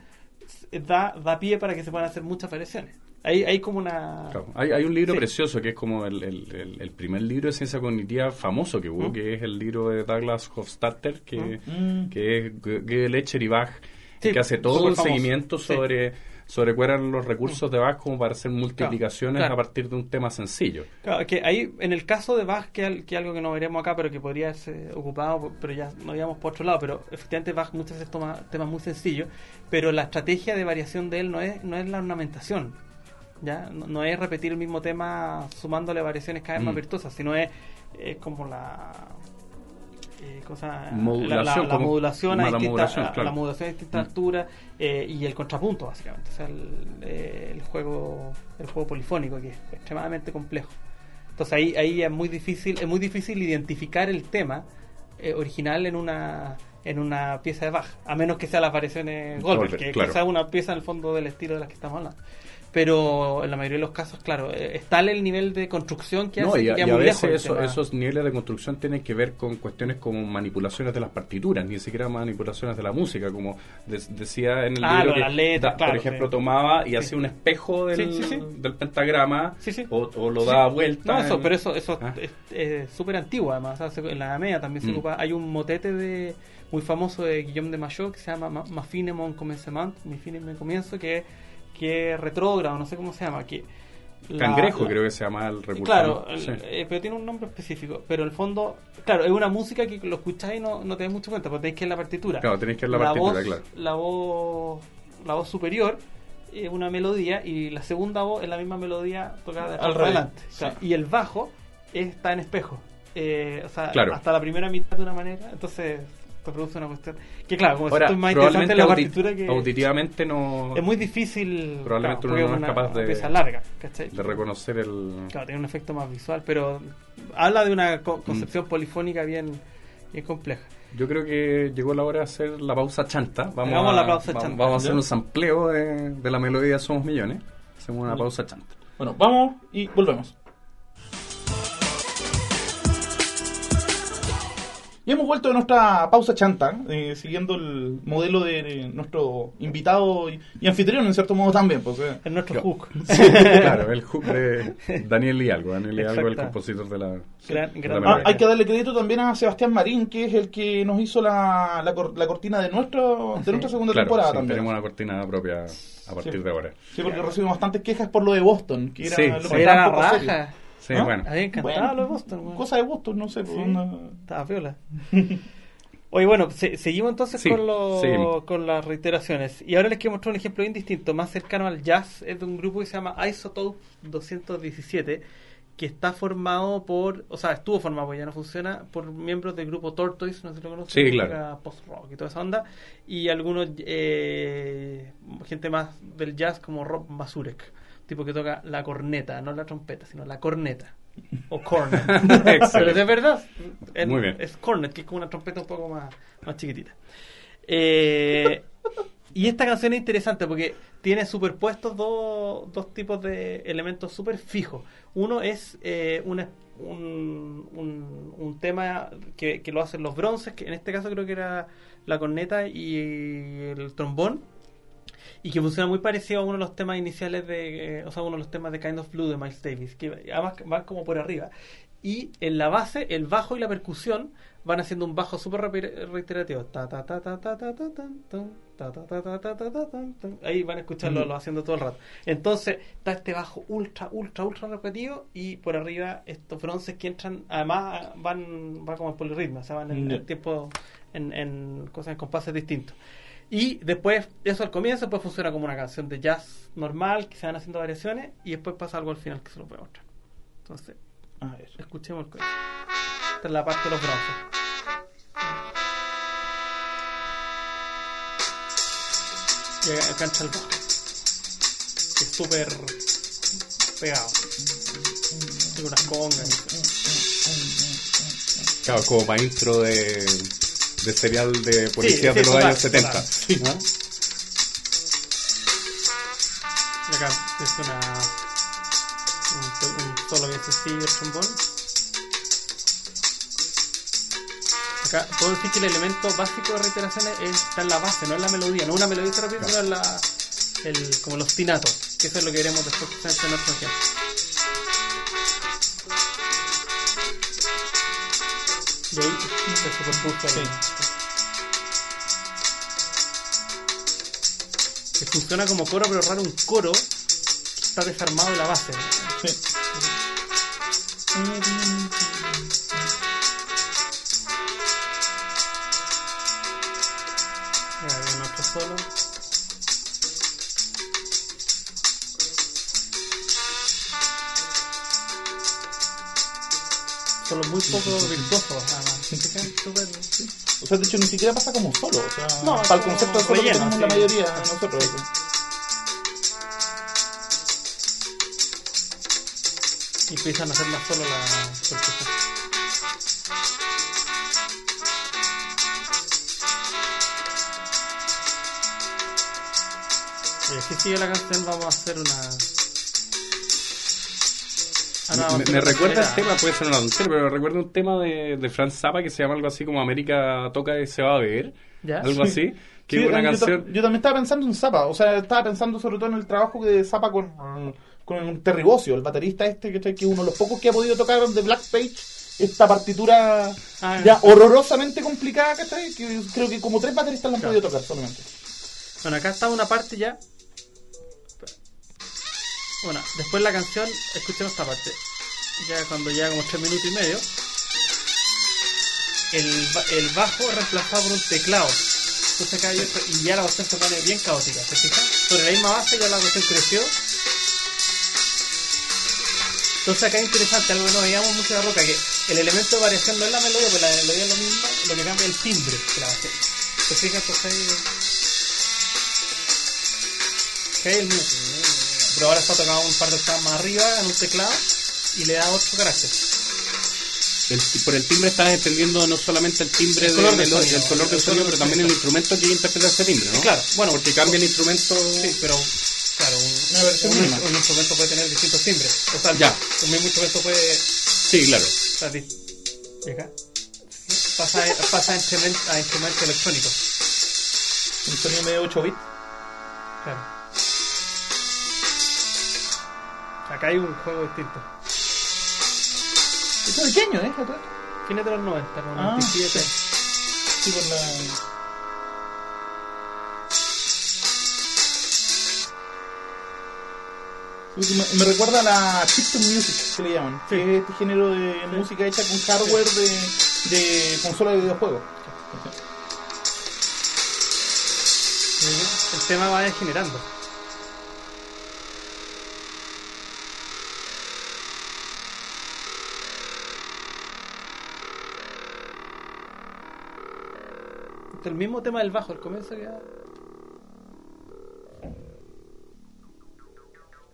da, da pie para que se puedan hacer muchas variaciones. Hay, hay como una... Claro. Hay, hay un libro Sí. precioso que es como el, el- el- el primer libro de ciencia cognitiva famoso que hubo, ¿Mm? que es el libro de Douglas Hofstadter, que, Mm. que es G- Gödel y Bach, Sí, que hace todo un famoso. seguimiento Sí. sobre, sobre cuáles eran los recursos de Bach como para hacer multiplicaciones claro. a partir de un tema sencillo. Claro, que ahí, en el caso de Bach, que, que algo que no veremos acá, pero que podría ser ocupado, pero ya no íbamos por otro lado, pero efectivamente Bach muchas veces toma temas muy sencillos, pero la estrategia de variación de él no es, no es la ornamentación, ¿ya? No, no es repetir el mismo tema sumándole variaciones cada vez más Mm. virtuosas, sino es, es como la... eh, cosa, Modulación, la, la- la como- modulación a la distintas modulación, a- claro. la modulación a distintas Mm. alturas eh, y el contrapunto básicamente o sea el, eh, el juego el juego polifónico que es extremadamente complejo entonces ahí ahí es muy difícil es muy difícil identificar el tema eh, original en una en una pieza de Bach a menos que sea las variaciones Goldberg, Goldberg, que, claro. sea una pieza en el fondo del estilo de las que estamos hablando pero en la mayoría de los casos claro eh, es tal el nivel de construcción que No, hace y, a- que y a veces eso- esos niveles de construcción tienen que ver con cuestiones como manipulaciones de las partituras, ni siquiera manipulaciones de la música, como de- decía en el Ah, libro que, las letras, da- claro, por ejemplo, sí. tomaba y Sí. hacía un espejo del, Sí, del pentagrama. O, o lo daba vuelta. No, eso, en- pero eso, eso Ah. es es súper antiguo además. o sea, se- en la media también se Mm. ocupa. Hay un motete de muy famoso de Guillaume de Maillot que se llama Ma, Ma fine mon commencement, mi fin en mi comienzo, que, que es retrógrado, no sé cómo se llama, que la- Cangrejo la- creo que se llama el recurso. Claro, Sí. eh, pero tiene un nombre específico. Pero el fondo, claro, es una música que lo escucháis y no, no te das mucho cuenta, porque tenéis que ir en la partitura. Claro, tenéis que ir en la partitura, voz, claro. La voz, la voz superior es una melodía y la segunda voz es la misma melodía tocada Al adelante. sí. Claro, Y el bajo está en espejo. Eh, o sea, Claro. hasta la primera mitad de una manera, entonces te produce una cuestión. Que claro, como Ahora, esto es más interesante la partitura que. auditivamente no Es muy difícil. Probablemente claro, uno no es capaz de- pieza larga, ¿cachai? de reconocer el... Claro, tiene un efecto más visual, pero habla de una co- Mm. concepción polifónica bien, bien compleja. Yo creo que llegó la hora de hacer la pausa chanta. Vamos, a, la pausa va- chanta. Vamos a hacer un sampleo de, de la melodía Somos Millones. Hacemos una pausa chanta. Bueno, vamos y volvemos. Y hemos vuelto de nuestra pausa chanta, eh, siguiendo el modelo de, de nuestro invitado y, y anfitrión, en cierto modo también. Pues, eh. Es nuestro hook. claro, el hook de Daniel Hidalgo. Daniel Hidalgo, el compositor de la, Gran- de gran- la Ah, hay que darle crédito también a Sebastián Marín, que es el que nos hizo la, la, cor- la cortina de, nuestro, de Sí. nuestra segunda Claro, temporada sí, también. tenemos una cortina propia a partir Sí. de ahora. Sí, porque recibimos bastantes quejas por lo de Boston, que era Sí, lo sí. que Era la serio. Sí, ¿Ah? bueno. A mí me encantaba Bueno, lo de Boston. weón. Cosa de gusto, no sé. pues, Sí. una- Estaba piola. Oye, bueno, se- seguimos entonces Sí, con, los- seguimos. con las reiteraciones. Y ahora les quiero mostrar un ejemplo bien distinto, más cercano al jazz. Es de un grupo que se llama Isotope 217, que está formado por, o sea, estuvo formado, porque ya no funciona, por miembros del grupo Tortoise, no sé si lo conocen, Sí, claro. post-rock y toda esa onda. Y algunos, eh, gente más del jazz como Rob Mazurek, tipo que toca la corneta, no la trompeta, sino la corneta. O cornet. Pero es verdad. Es- Muy bien. Es cornet, que es como una trompeta un poco más, más chiquitita. Eh, y esta canción es interesante porque tiene superpuestos dos, dos tipos de elementos súper fijos. Uno es eh, una- un, un, un tema que, que lo hacen los bronces, que en este caso creo que era la corneta y el trombón y que funciona muy parecido a uno de los temas iniciales de, o sea, uno de los temas de Kind of Blue de Miles Davis, que además van como por arriba. Y en la base, el bajo y la percusión van haciendo un bajo súper reiterativo. Ahí van a escucharlo lo haciendo todo el rato. Entonces, está este bajo ultra, ultra, ultra repetido y por arriba estos bronces que entran, además van, van como por el o sea, van en, en tiempo, en cosas, en compases distintos. Y después, eso al comienzo, pues funciona como una canción de jazz normal, que se van haciendo variaciones, y después pasa algo al final que se lo voy a mostrar. Entonces, A ver. escuchemos el coro. Esta es la parte de los. Y acá acá entra el bajo. Que es súper pegado. Tiene unas congas. Claro, como para intro de, de serial de policías sí, de los años 70. total. ¿no? Y acá es una, un, un solo bien sencillo el trombón. Acá puedo decir que el elemento básico de reiteraciones es- está en la base, no en la melodía. No una melodía se repite, sino en la, el, como los ostinatos, que eso es lo que veremos después en nuestro ejemplo. Y ahí se superpuso ahí. Que funciona como coro, pero raro un coro que está desarmado de la base. ¿no? Sí. Ya, viene otro solo. Muy poco virtuosos, además. Sí. O sea, de hecho, ni siquiera pasa como solo. O sea, No, para el concepto de solo que relleno, tenemos la sí. mayoría de nosotros. Y empiezan a hacer más solo la percusión. Y así sigue la canción, vamos a hacer una... Ahora vamos a Me, me recuerda el tema, puede ser una tontería, pero me recuerda un tema de, de Franz Zappa que se llama algo así como América toca y se va a beber. ¿Ya? Algo así. Que Sí, una yo, canción. yo también estaba pensando en Zappa, o sea, estaba pensando sobre todo en el trabajo de Zappa con, con Terry Bozzio, el baterista este, que, es uno de los pocos que ha podido tocar de Black Page, esta partitura Ah, ya horrorosamente complicada, ¿cachai? Que creo que como tres bateristas la han Claro. podido tocar solamente. Bueno, acá está una parte ya. Bueno, después la canción, escuchemos esta parte. Ya cuando llega como 3 minutos y medio. El, el bajo es reemplazado por un teclado. Entonces acá hay otro- y ya la cuestión se pone bien caótica, ¿se fijan? Sobre la misma base ya la cuestión creció. Entonces acá es interesante, algo que no veíamos en música roca, que el elemento de variación no es la melodía, pues la melodía es lo mismo, lo que cambia es el timbre que la va a hacer. ¿Se fijan? Entonces ahí... que es el mismo. Pero ahora está tocado un par de octavas más arriba en un teclado y le da otro carácter. El- por el timbre estás entendiendo no solamente el timbre El de del sonido, el color del el sonido, pero también el instrumento que interpreta ese timbre, ¿no? Claro, bueno, porque cambia el instrumento. Sí, pero claro, un, Una versión un- mínima. un instrumento puede tener distintos timbres. O sea, Ya. un mismo instrumento puede Sí, claro. Pasa, pasa a, instrument- a instrumentos electrónicos. Un sonido medio 8 bits. Claro. Acá hay un juego distinto. Es pequeño, ¿eh? Fines de los 90, Ah, 97. Sí, por la. Me, me recuerda a la chiptune music que le llaman, Sí. que es este género de música hecha con hardware de, de consola de videojuegos. El tema va degenerando. El mismo tema del bajo, el comienzo ya.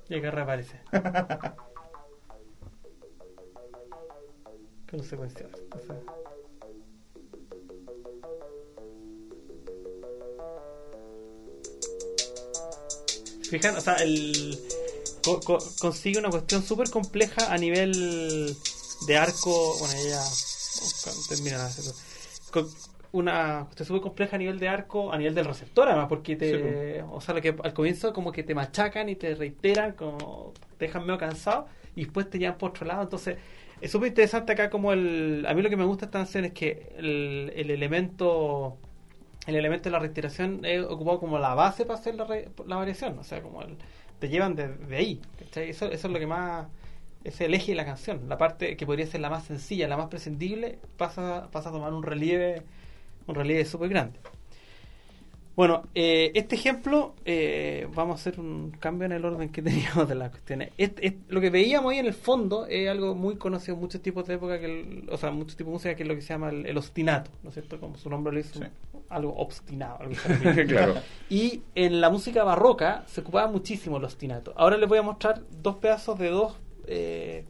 Y acá reaparece. Con secuencial. Entonces, Fijan, o sea, el co- co- consigue una cuestión súper compleja a nivel de arco. Bueno, ella termina de hacerlo. Una cuestión súper compleja a nivel de arco, a nivel del receptor, además, porque te. o sea, lo que al comienzo, como que te machacan y te reiteran, como te dejan medio cansado y después te llevan por otro lado. Entonces, es súper interesante acá, como el. A mí lo que me gusta de esta canción es que el, el elemento el elemento de la reiteración es ocupado como la base para hacer la, re- la variación, o sea, como el, te llevan de, de ahí, ¿cachai? Eso, eso es lo que más, es el eje de la canción, la parte que podría ser la más sencilla, la más prescindible, pasa, pasa a tomar un relieve, un relieve súper grande. Bueno, eh, este ejemplo, eh, vamos a hacer un cambio en el orden que teníamos de las cuestiones. Este- este- lo que veíamos ahí en el fondo es algo muy conocido en muchos tipos de época, que el- o sea, muchos tipos de música, que es lo que se llama el, el ostinato, ¿no es cierto? Como su nombre lo dice, Sí. algo obstinado. Algo. Claro. Y en la música barroca se ocupaba muchísimo el ostinato. Ahora les voy a mostrar dos pedazos de dos eh,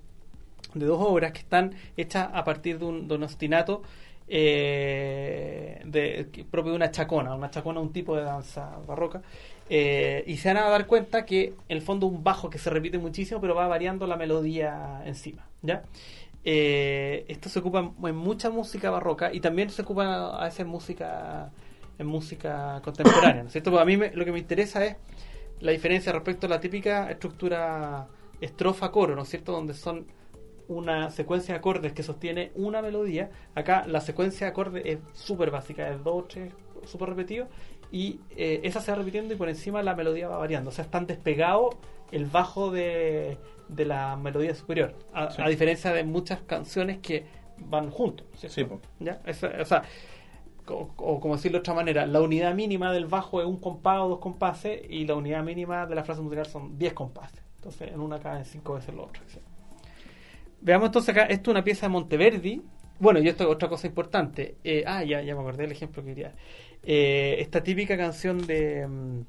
de dos obras que están hechas a partir de un, de un ostinato eh, de, propio de una chacona. Una chacona un tipo de danza barroca. Eh, y se van a dar cuenta que en el fondo un bajo que se repite muchísimo, pero va variando la melodía encima. ¿ya? Eh, esto se ocupa en mucha música barroca y también se ocupa a veces en música en música contemporánea, ¿no es cierto? A mí me- lo que me interesa es la diferencia respecto a la típica estructura estrofa-coro, ¿no es cierto? Donde son una secuencia de acordes que sostiene una melodía. Acá la secuencia de acordes es súper básica, es dos, tres, súper repetido. Y eh, esa se va repitiendo y por encima la melodía va variando. O sea, están despegados el bajo de, de la melodía superior. A, Sí. a diferencia de muchas canciones que van juntos. ¿cierto? Sí, o sea, o como decirlo de otra manera, la unidad mínima del bajo es un compás o dos compases y la unidad mínima de la frase musical son 10 compases. Entonces, en una caben cinco veces lo otro. ¿sí? Veamos entonces acá, esto es una pieza de Monteverdi. Bueno, y esto es otra cosa importante. Eh, ah, ya, ya me acordé del ejemplo que quería. Eh, esta típica canción de. mm,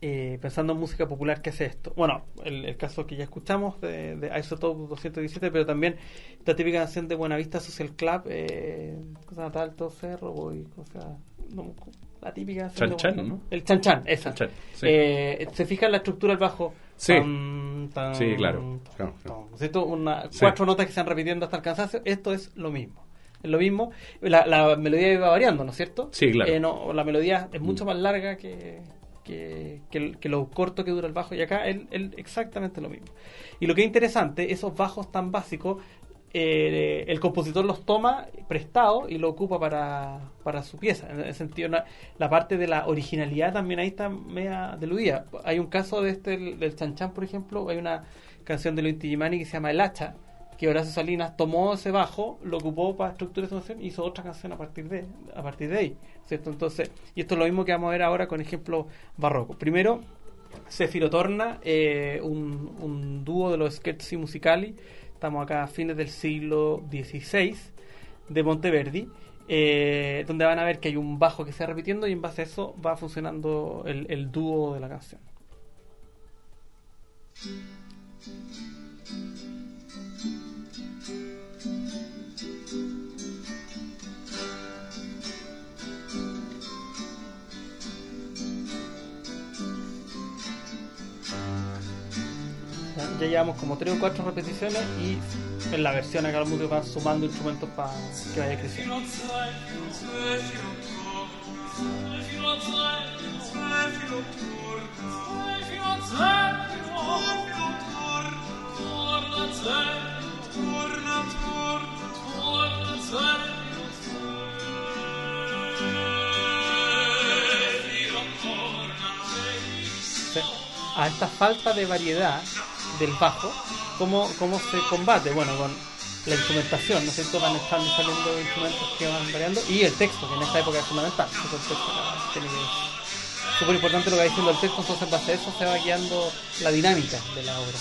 eh, pensando en música popular que hace esto. Bueno, el, el caso que ya escuchamos de, de Isotope 217, pero también esta típica canción de Buenavista Social Club, eh, cosa natal, todo cerro, voy, cosa. no, la típica Chan Chan, ¿no? El Chan Chan, esa. Chan Chan, sí. Eh, se fija en la estructura del bajo. Sí. Tan, tan, Sí, claro. Cuatro notas que se van repitiendo hasta el cansancio. Esto es lo mismo. Es lo mismo. La, la melodía iba variando, ¿no es cierto? Sí, claro. Eh, no, la melodía es mucho Mm. más larga que, que, que, el- que lo corto que dura el bajo. Y acá es exactamente lo mismo. Y lo que es interesante, esos bajos tan básicos eh, el compositor los toma prestado y lo ocupa para, para su pieza. En el sentido, la, parte de la originalidad también ahí está media deludida. Hay un caso de este, el- del Chan Chan, por ejemplo, hay una canción de Luis Tijimani que se llama El Hacha, que Horacio Salinas tomó ese bajo, lo ocupó para estructurar esa canción y hizo otra canción a partir de, a partir de ahí. ¿cierto? Entonces, y esto es lo mismo que vamos a ver ahora con ejemplos barrocos. Primero, Cefiro Torna, eh, un, un dúo de los Scherzi Musicali. Estamos acá a fines del siglo XVI de Monteverdi, eh, donde van a ver que hay un bajo que se va repitiendo y en base a eso va funcionando el, el dúo de la canción. Ya, llevamos como tres o cuatro repeticiones y en la versión acá los músicos van sumando instrumentos para que vaya creciendo. A esta falta de variedad del bajo, ¿cómo, cómo se combate? Bueno, con la instrumentación, ¿no es cierto? Van estando saliendo instrumentos que van variando y el texto, que en esta época es fundamental. Súper importante lo que va diciendo el texto, entonces en base a eso se va guiando la dinámica de la obra.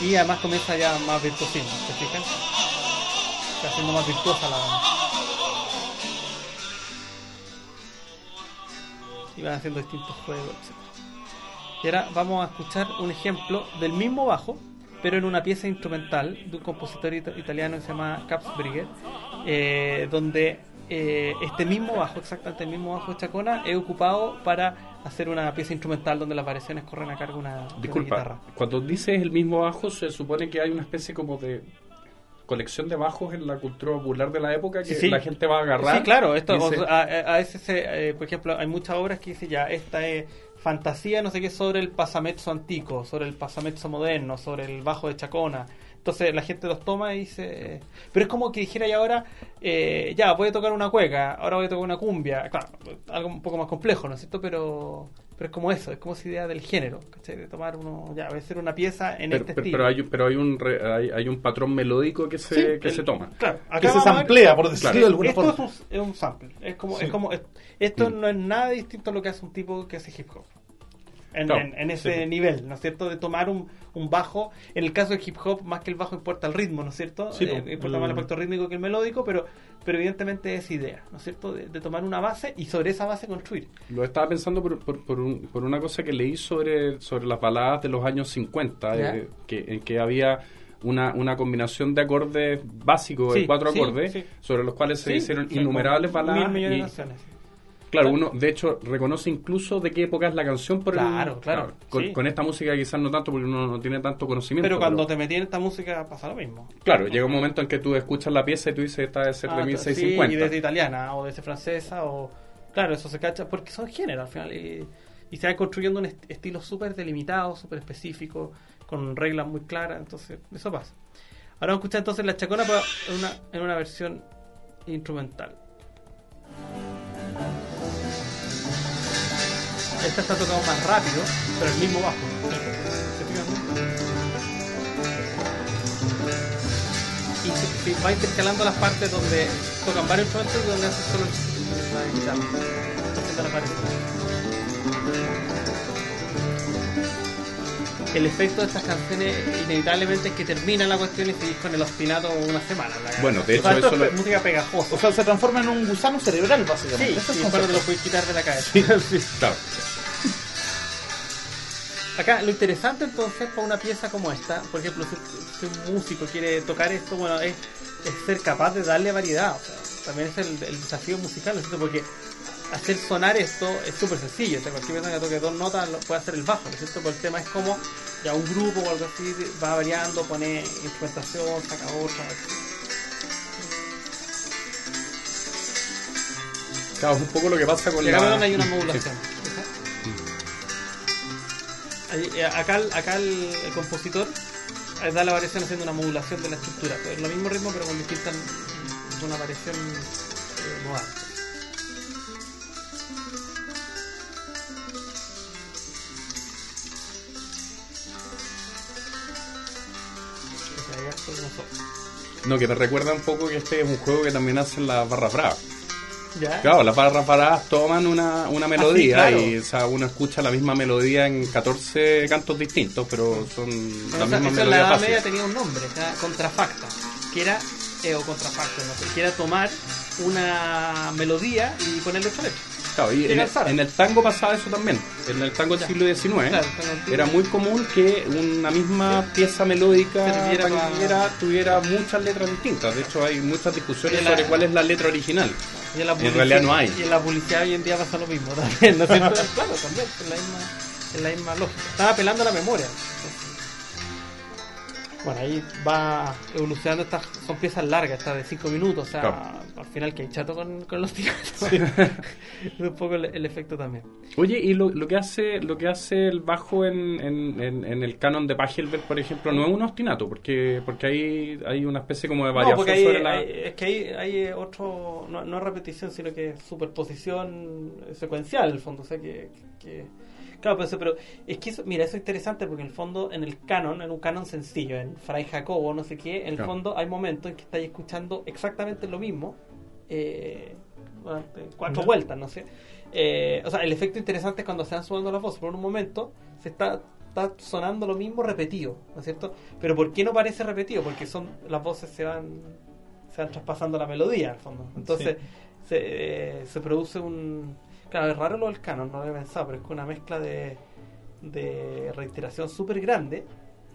Y además comienza ya más virtuosismo, ¿se fijan? Está haciendo más virtuosa la y van haciendo distintos juegos, etc. Y ahora vamos a escuchar un ejemplo del mismo bajo, pero en una pieza instrumental de un compositor ita- italiano que se llama Capsbrigger, eh, donde eh, este mismo bajo, exactamente el mismo bajo de Chacona, es ocupado para hacer una pieza instrumental donde las variaciones corren a cargo una, de una Disculpa, guitarra. cuando dices el mismo bajo, se supone que hay una especie como de colección de bajos en la cultura popular de la época que Sí, la gente va a agarrar. Sí, claro, esto, o se- sea, a, a- veces, eh, por ejemplo, hay muchas obras que dicen ya, esta es fantasía, no sé qué, sobre el pasamezzo antiguo, sobre el pasamezzo moderno, sobre el bajo de Chacona. Entonces la gente los toma y dice... Pero es como que dijera ya ahora, eh, ya, voy a tocar una cueca, ahora voy a tocar una cumbia. Claro, algo un poco más complejo, ¿no es cierto? Pero, pero es como eso, es como esa idea del género, ¿cachai? De tomar uno, ya, a hacer una pieza en pero, este pero- estilo. pero hay, un- pero hay un re- hay, hay un patrón melódico que se, Sí, que el- se toma. Claro, acá que se samplea, por decirlo Claro. de alguna esto forma. es un, es un sample. Es como, Sí. es como, es- esto Mm. no es nada distinto a lo que hace un tipo que hace hip hop. En, Claro, en- en ese sí. nivel, ¿no es cierto? De tomar un, un bajo. En el caso del hip hop, más que el bajo importa el ritmo, ¿no es cierto? Sí, Eh, po. importa más el aspecto rítmico que el melódico, pero, pero evidentemente es idea, ¿no es cierto? De, de tomar una base y sobre esa base construir. Lo estaba pensando por, por, por, un- por una cosa que leí sobre, sobre las baladas de los años 50, Ya. eh, que, en que había una, una combinación de acordes básicos, Sí, de cuatro sí, acordes, sí. sobre los cuales se Sí, hicieron innumerables baladas. Mil millones y- de. Claro, uno de hecho reconoce incluso de qué época es la canción por el- Claro, claro, con, sí. con esta música quizás no tanto porque uno no tiene tanto conocimiento. Pero cuando te metí en esta música pasa lo mismo. Claro, llega un momento en que tú escuchas la pieza y tú dices esta debe ser de Ah, 1650. Sí, y desde italiana o desde francesa o... Claro, eso se cacha porque son géneros al final y, y se va construyendo un est- estilo súper delimitado, súper específico, con reglas muy claras, entonces eso pasa. Ahora vamos a escuchar entonces la chacona en una, en una versión instrumental. Esta está tocado más rápido, pero el mismo bajo. Y va intercalando las partes donde tocan varios instrumentos y donde hacen solo la guitarra. El efecto de estas canciones inevitablemente es que termina la cuestión y seguís con el ostinato una semana. Bueno, de O sea, hecho, eso es lo- música pegajosa. O sea, se transforma en un gusano cerebral, básicamente. sí, Ese es sí, pero te lo puedes quitar de la cabeza. Claro. Acá lo interesante entonces para una pieza como esta, por ejemplo, si, si un músico quiere tocar esto, bueno, es, es ser capaz de darle variedad. O sea, también es el, el desafío musical, ¿no es cierto? Porque hacer sonar esto es súper sencillo. O sea, cualquier persona que toque dos notas lo puede hacer el bajo, ¿no es cierto? Pero el tema es como ya un grupo o algo así va variando, pone instrumentación, saca otra. Claro, es un poco lo que pasa con acá la... perdón, hay una modulación. Ahí, eh, acá el- acá el, el compositor eh, da la variación haciendo una modulación de la estructura. Es lo mismo ritmo, pero con distinta con una variación eh, modal. No, que me recuerda un poco que este es un juego que también hacen las barras bravas. ¿Ya? Claro, las barras bravas toman una, una melodía claro. y o sea, uno escucha la misma melodía en 14 cantos distintos, pero son Bueno, la misma en la melodía Edad. Media tenía un nombre, era contrafacta, que era, eh, o contrafacto, no sé, que era tomar una melodía y ponerle letra. Claro, y en, el, en el tango pasaba eso también. En el tango del siglo XIX Claro, era muy común que una misma pieza melódica tanguera tuviera muchas letras distintas. De hecho, hay muchas discusiones la- sobre cuál es la letra original. Y en, la En publicidad- realidad no hay. Y en la publicidad hoy en día pasa lo mismo también, ¿no es cierto? claro, también, es la misma, es la misma lógica. Estaba apelando a la memoria. Bueno, ahí va evolucionando estas, son piezas largas, estas de 5 minutos, o sea, Claro. al final que hay chato con, con los tiros. es un poco el, el efecto también. Oye, y lo, lo que hace lo que hace el bajo en, en, en- en el canon de Pachelbel, por ejemplo, no es un ostinato, porque porque hay, hay una especie como de No, variación porque hay, sobre la... hay- es que hay, hay eh, otro, no, no repetición, sino que superposición secuencial, en el fondo. O sea, que, que- claro, pero, eso- pero es que eso, mira, eso es interesante porque en el fondo, en el canon, en un canon sencillo, en Fray Jacobo, no sé qué, en el Claro. fondo hay momentos en que estáis escuchando exactamente lo mismo, eh, durante cuatro vueltas, no sé. Eh, o sea, el efecto interesante es cuando se van sumando las voces, por un momento se está está sonando lo mismo repetido, ¿no es cierto? Pero ¿por qué no parece repetido? Porque son las voces se van se van traspasando la melodía al fondo. Entonces se, eh, se produce un claro, es raro lo del canon, no lo había pensado, pero es que una mezcla de de reiteración súper grande,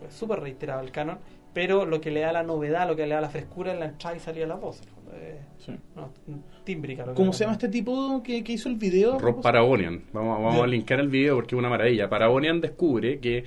súper reiterado el canon, pero lo que le da la novedad, lo que le da la frescura es la entrada y salida de la voz. en el fondo. Eh, Sí. no, tímbrica. Lo que ¿Cómo se llama este tipo que, que hizo el video? Rob Paragonian. Vamos, vamos a linkar el video porque es una maravilla. Paragonian descubre que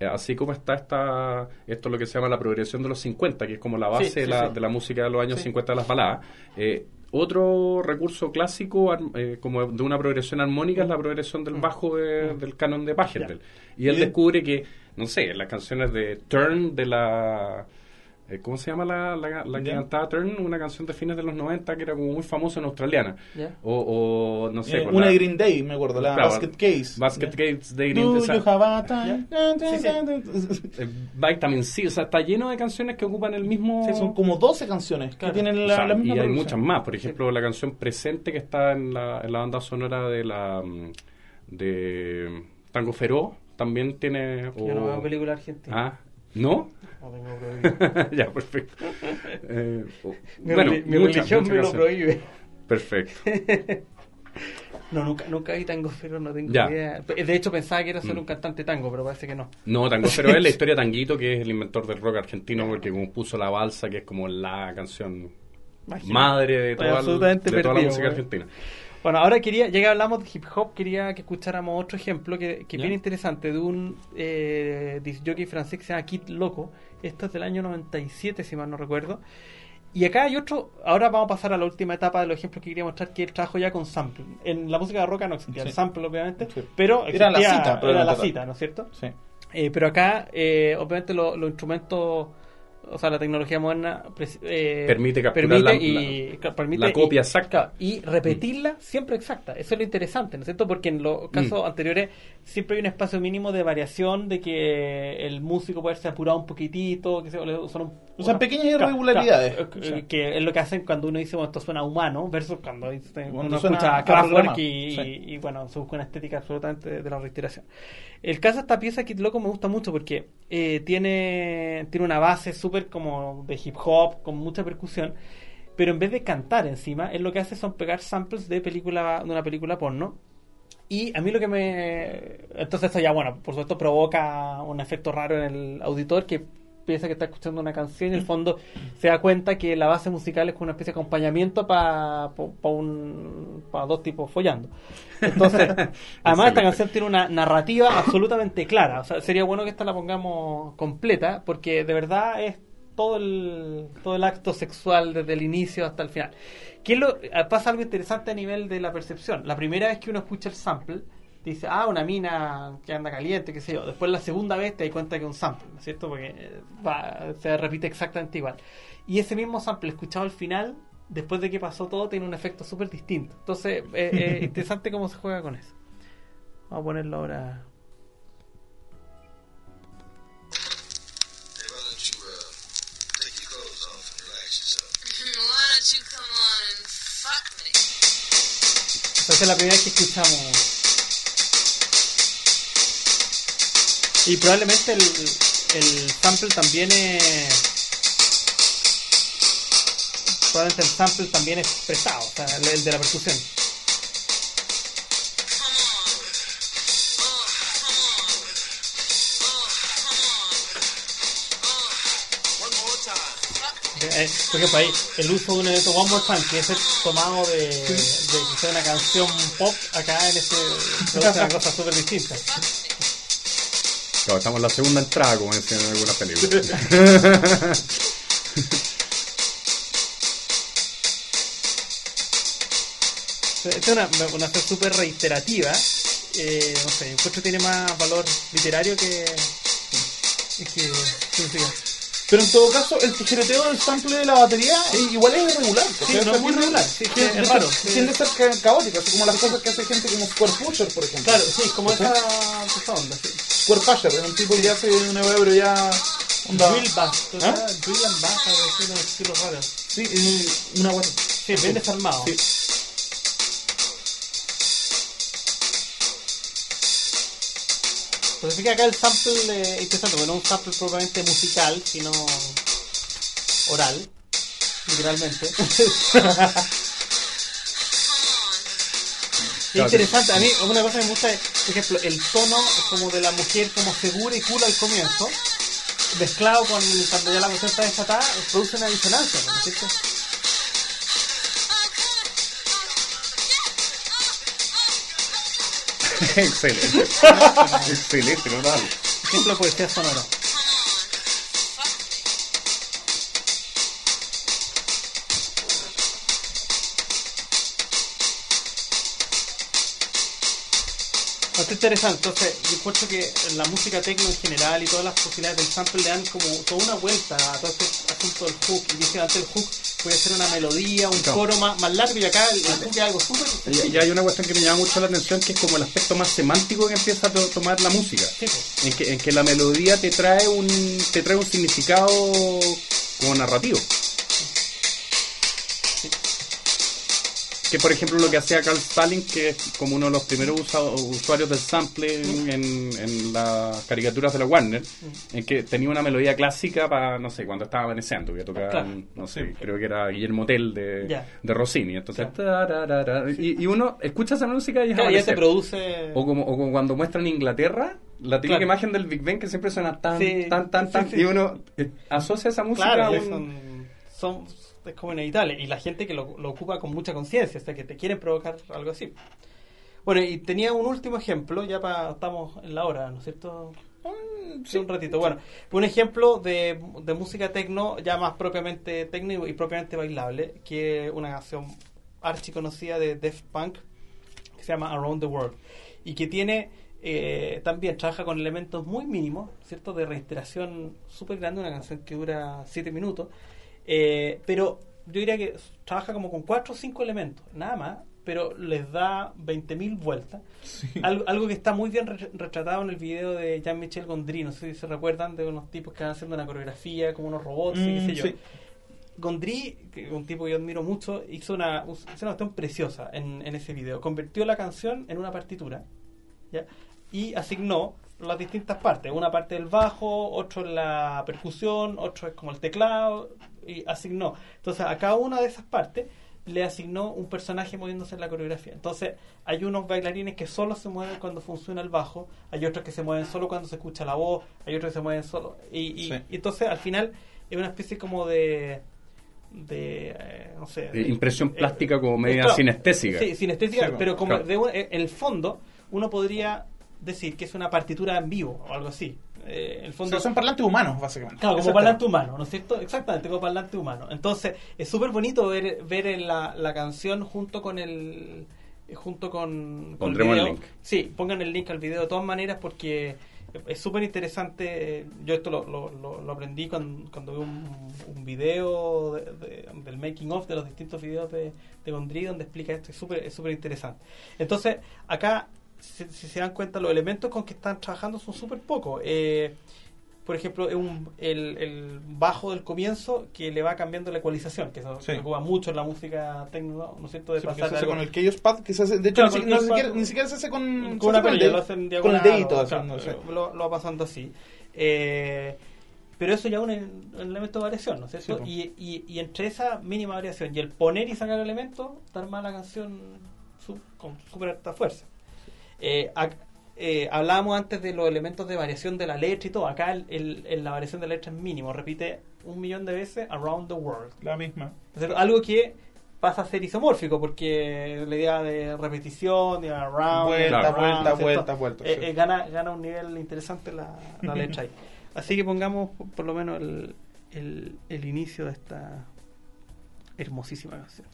eh, así como está esta, esto es lo que se llama la progresión de los 50, que es como la base Sí, sí, de, la, sí. de la música de los años Sí. 50 de las baladas, eh, otro recurso clásico eh, como de una progresión armónica es la progresión del bajo de- del canon de Pachelbel. Y él descubre que, no sé, las canciones de Turn de la... eh, ¿Cómo se llama la, la, la que cantaba Turn? Una canción de fines de los 90 que era como muy famosa en australiana. O, o no sé, Eh, una de Green Day, me acuerdo, la Claro, Basket Case. Basket. Gates de Green sí. eh, Vitamin C, o sea, está lleno de canciones que ocupan el mismo... Sí, son como 12 canciones Claro. que tienen o la, sea, la misma y hay producción. muchas más, por ejemplo, la canción presente que está en la, en la banda sonora de la mm, de Tango Feroz también tiene... Yo no o- veo película argentina. Ah, ¿no? No tengo prohibido. ya, perfecto. Eh, Mi, bueno, mi muchas, religión muchas me lo prohíbe. Perfecto. No, nunca, nunca vi tango, pero no tengo Ya. idea. De hecho, pensaba que era solo un cantante tango, pero parece que no. No, Tango Feroz es la historia de Tanguito, que es el inventor del rock argentino, porque compuso la balsa, que es como la canción Imagínate. madre de toda, el- absolutamente de toda la música argentina. Bueno, ahora quería, ya que hablamos de hip hop, quería que escucháramos otro ejemplo que, que Ya. bien interesante de un eh, disc jockey francés que se llama Kid Loco. Esto es del año 97, si mal no recuerdo. Y acá hay otro, ahora vamos a pasar a la última etapa de los ejemplos que quería mostrar, que él trabajo ya con sample. En la música de roca no existía el sample, obviamente, Sí. pero Era la cita, era la cita, ¿no es cierto? Sí. Eh, pero acá, eh, obviamente, lo- los instrumentos, o sea, la tecnología moderna eh, Permite capturar permite la- y, ca- permite la copia y- exacta. y repetirla siempre exacta. Eso es lo interesante, ¿no es cierto? Porque en los casos anteriores siempre hay un espacio mínimo de variación de que el músico puede haberse apurado un poquitito, que se, son un- O sea, una- pequeñas irregularidades. O sea. eh, que es lo que hacen cuando uno dice, bueno, esto suena humano, versus cuando dice- Cuando uno suena escucha a Kraftwerk y, Sí. y, y, bueno, se busca una estética absolutamente de, de la reiteración. El caso de esta pieza Kid Loco me gusta mucho porque eh, tiene, tiene una base súper como de hip hop, con mucha percusión, pero en vez de cantar encima, él lo que hace son pegar samples de película de una película porno. Y a mí lo que me... Entonces eso ya, bueno, por supuesto provoca un efecto raro en el auditor que piensa que está escuchando una canción y en el fondo se da cuenta que la base musical es como una especie de acompañamiento para un para dos tipos follando. Entonces, además esta canción tiene una narrativa absolutamente clara. O sea, sería bueno que esta la pongamos completa porque de verdad es todo el, todo el acto sexual desde el inicio hasta el final. ¿Qué es lo, pasa algo interesante a nivel de la percepción. La primera vez que uno escucha el sample, dice, ah, una mina que anda caliente, qué sé yo. Después la segunda vez te das cuenta que es un sample, ¿no es cierto? Porque eh, va, se repite exactamente igual. Y ese mismo sample escuchado al final, después de que pasó todo, tiene un efecto súper distinto. Entonces, eh, es interesante cómo se juega con eso. Vamos a ponerlo ahora. Esa es la primera vez que escuchamos. Y probablemente el, el sample también es. Probablemente el sample también es expresado, o sea, el de la percusión. Eh, por ejemplo, ahí el uso de un evento One More Time, que es el tomado de, de, una canción pop, acá en este produce una cosa súper distinta. Claro, estamos en la segunda entrada, como decían en algunas películas. Esta es una, una acción súper reiterativa. Eh, no sé, encuentro que tiene más valor literario que. que significa. Pero en todo caso, el tijereteo del sample de la batería eh, igual es irregular. Sí, no es muy regular, sí, sí, es raro, sí. Tiende a ser ca- caótico, así como las cosas que hace gente como Square Pusher, por ejemplo. Claro, sí, como esa, esa onda. Sí. Square Pusher es un tipo que hace una web, pero ya. Onda, Drill bass, sea, ¿Ah? drill and bass, algo así, unos estilos raros. Sí, una web. Sí, bien desarmado. Sí. Pues fíjate acá el sample eh, es interesante, porque no es un sample propiamente musical, sino oral, literalmente. Es interesante, a mí una cosa que me gusta es, por ejemplo, el tono como de la mujer como segura y cool al comienzo, mezclado con cuando ya la cuestión está desatada, produce una disonancia, ¿no es cierto? Excelente. Excelente, total. Ejemplo de poesía sonora. Interesante, entonces yo encuentro que la música techno en general y todas las posibilidades del sample le dan como toda una vuelta a todo este asunto del hook. Y dice antes el hook puede ser una melodía, un coro más, más largo y acá el, el hook es algo súper Y, y hay una cuestión que me llama mucho la atención que es como el aspecto más semántico que empieza a to- tomar la música. Sí, pues. En que, en que la melodía te trae un te trae un significado como narrativo. Que por ejemplo lo que hacía Carl Stalin, que es como uno de los primeros usuarios del sample en, en las caricaturas de la Warner, en que tenía una melodía clásica para, no sé, cuando estaba amaneciendo, que tocaba, Claro. no sé, creo que era Guillermo Tell de, de Rossini. Entonces, y, y uno escucha esa música y Claro, ya te produce... O como, o como cuando muestran Inglaterra, la típica imagen del Big Ben que siempre suena tan, Sí, tan, tan, tan, sí. y uno eh, asocia esa música a un... son, son- es como inevitable. Y la gente que lo, lo ocupa con mucha conciencia, o sea, que te quieren provocar algo así. Bueno, y tenía un último ejemplo, ya pa- estamos en la hora, ¿no es cierto? Sí, un ratito. Bueno, un ejemplo de, de música tecno, ya más propiamente tecno y, y propiamente bailable, que es una canción archi conocida de Def Punk, que se llama Around the World, y que tiene eh, también, trabaja con elementos muy mínimos, ¿cierto? De reiteración súper grande, una canción que dura 7 minutos, eh, pero yo diría que trabaja como con 4 o 5 elementos, nada más, pero les da 20.000 vueltas. Algo, algo que está muy bien re- retratado en el video de Jean-Michel Gondry, no sé si se recuerdan de unos tipos que van haciendo una coreografía, como unos robots y qué Mm, sé yo. sí. Gondry, que es un tipo que yo admiro mucho, hizo una, hizo una cuestión preciosa en, en ese video. Convirtió la canción en una partitura ¿ya? y asignó las distintas partes. Una parte del bajo, otro en la percusión, otro es como el teclado, y asignó. Entonces a cada una de esas partes le asignó un personaje moviéndose en la coreografía. Entonces hay unos bailarines que solo se mueven cuando funciona el bajo, hay otros que se mueven solo cuando se escucha la voz, hay otros que se mueven solo. Y, y- Sí. y entonces al final es una especie como de de eh, no sé De impresión plástica como media claro, sinestésica. sí sinestésica Sí, pero como claro. de un- en el fondo uno podría decir que es una partitura en vivo o algo así Eh, el O fondo sea, son parlantes humanos, básicamente. Claro, como el parlante humano, ¿no es cierto? Exactamente, como parlante humano. Entonces, es súper bonito ver, ver la, la canción junto con el junto con, con el video. link. Sí, pongan el link al video de todas maneras porque es súper interesante. eh, Yo esto lo, lo, lo- lo aprendí cuando, cuando vi un, un video de- de- del making of de los distintos videos de, de Gondry donde explica esto. Es súper es súper interesante. Entonces, acá, si, si se dan cuenta, los elementos con que están trabajando son súper pocos. Eh, por ejemplo, es un- el, el bajo del comienzo que le va cambiando la ecualización, que eso Sí. se ocupa mucho en la música techno, ¿no es cierto? De Sí, pasar se hace de con el Chaos Pad, que se hace, de hecho, Claro, ni, con no se siquiera- ni siquiera se hace con, con una perilla, dedo- lo hacen con el dedito. o- sí. lo, lo va pasando así. Eh, pero eso ya es un, un elemento de variación, ¿no es cierto? Sí, y, y, y entre esa mínima variación y el poner y sacar elementos, te arma la canción su- con súper alta fuerza. Eh, ac- eh, hablábamos antes de los elementos de variación de la letra y todo. Acá el, el- el- la variación de la letra es mínimo. Repite un millón de veces around the world. La misma. Algo que pasa a ser isomórfico porque la idea de repetición, de around, Vuelta, around, vuelta, ¿cierto? vuelta, vuelta, Eh, sí. eh, gana, gana un nivel interesante la, la letra ahí. Así que pongamos por lo menos el, el, el inicio de esta hermosísima canción.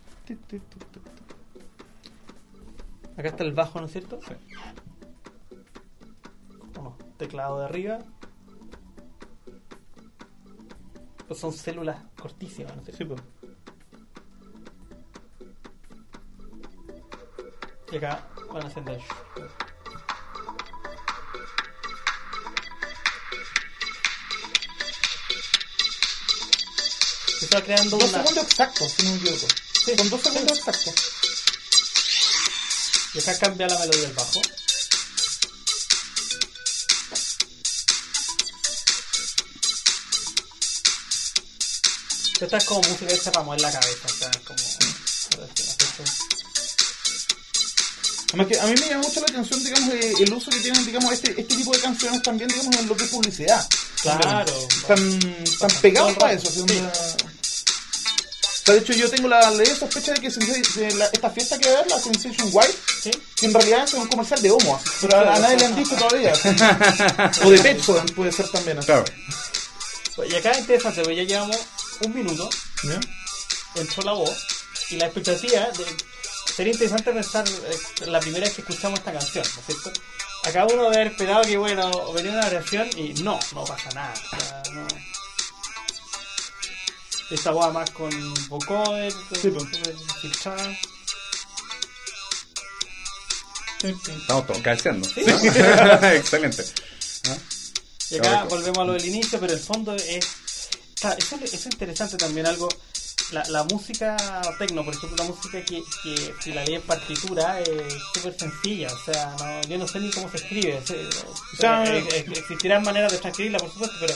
Acá está el bajo, ¿no es cierto? Sí. Teclado de arriba. Pues son células cortísimas, ¿no es cierto? Sí, pues. Y acá van haciendo el Se está creando Dos una... segundos exactos, si no me equivoco. Sí. Son dos segundos exactos. Y acá cambia la melodía del bajo. Esta es como música de Ramos en la cabeza, o sea, es como... Además que a mí me llama mucho la atención, digamos, eh, el uso que tienen, digamos, este, este tipo de canciones también, digamos, en lo que es publicidad. Claro. Están, están pegados para eso. Sí. De hecho, yo tengo la leve sospecha de que de la- esta fiesta que va a haber, la Sensation White, ¿Sí? que en realidad es un comercial de Homo, así, pero a, a nadie le han dicho todavía. o de Pepsodent puede ser también. así. Claro. Y acá es interesante, porque ya llevamos un minuto, ¿Ya? entró la voz, y la expectativa de... Sería interesante pensar eh, la primera vez que escuchamos esta canción, ¿no es cierto? Acá uno debe haber esperado que, bueno, venía una variación y no, no pasa nada. o sea, no. Esta voz más con vocoder, Sí, pues. filtrada. Estamos todos cabeceando. Sí. Excelente. ¿Ah? Y acá volvemos a lo del inicio, pero el fondo es. Eso, eso es interesante también, algo. La, la música tecno, por ejemplo, la música que, que si la leí en partitura es súper sencilla, o sea, no, yo no sé ni cómo se escribe. se- o sea, sea, eh, eh, existirán maneras de transcribirla, por supuesto, pero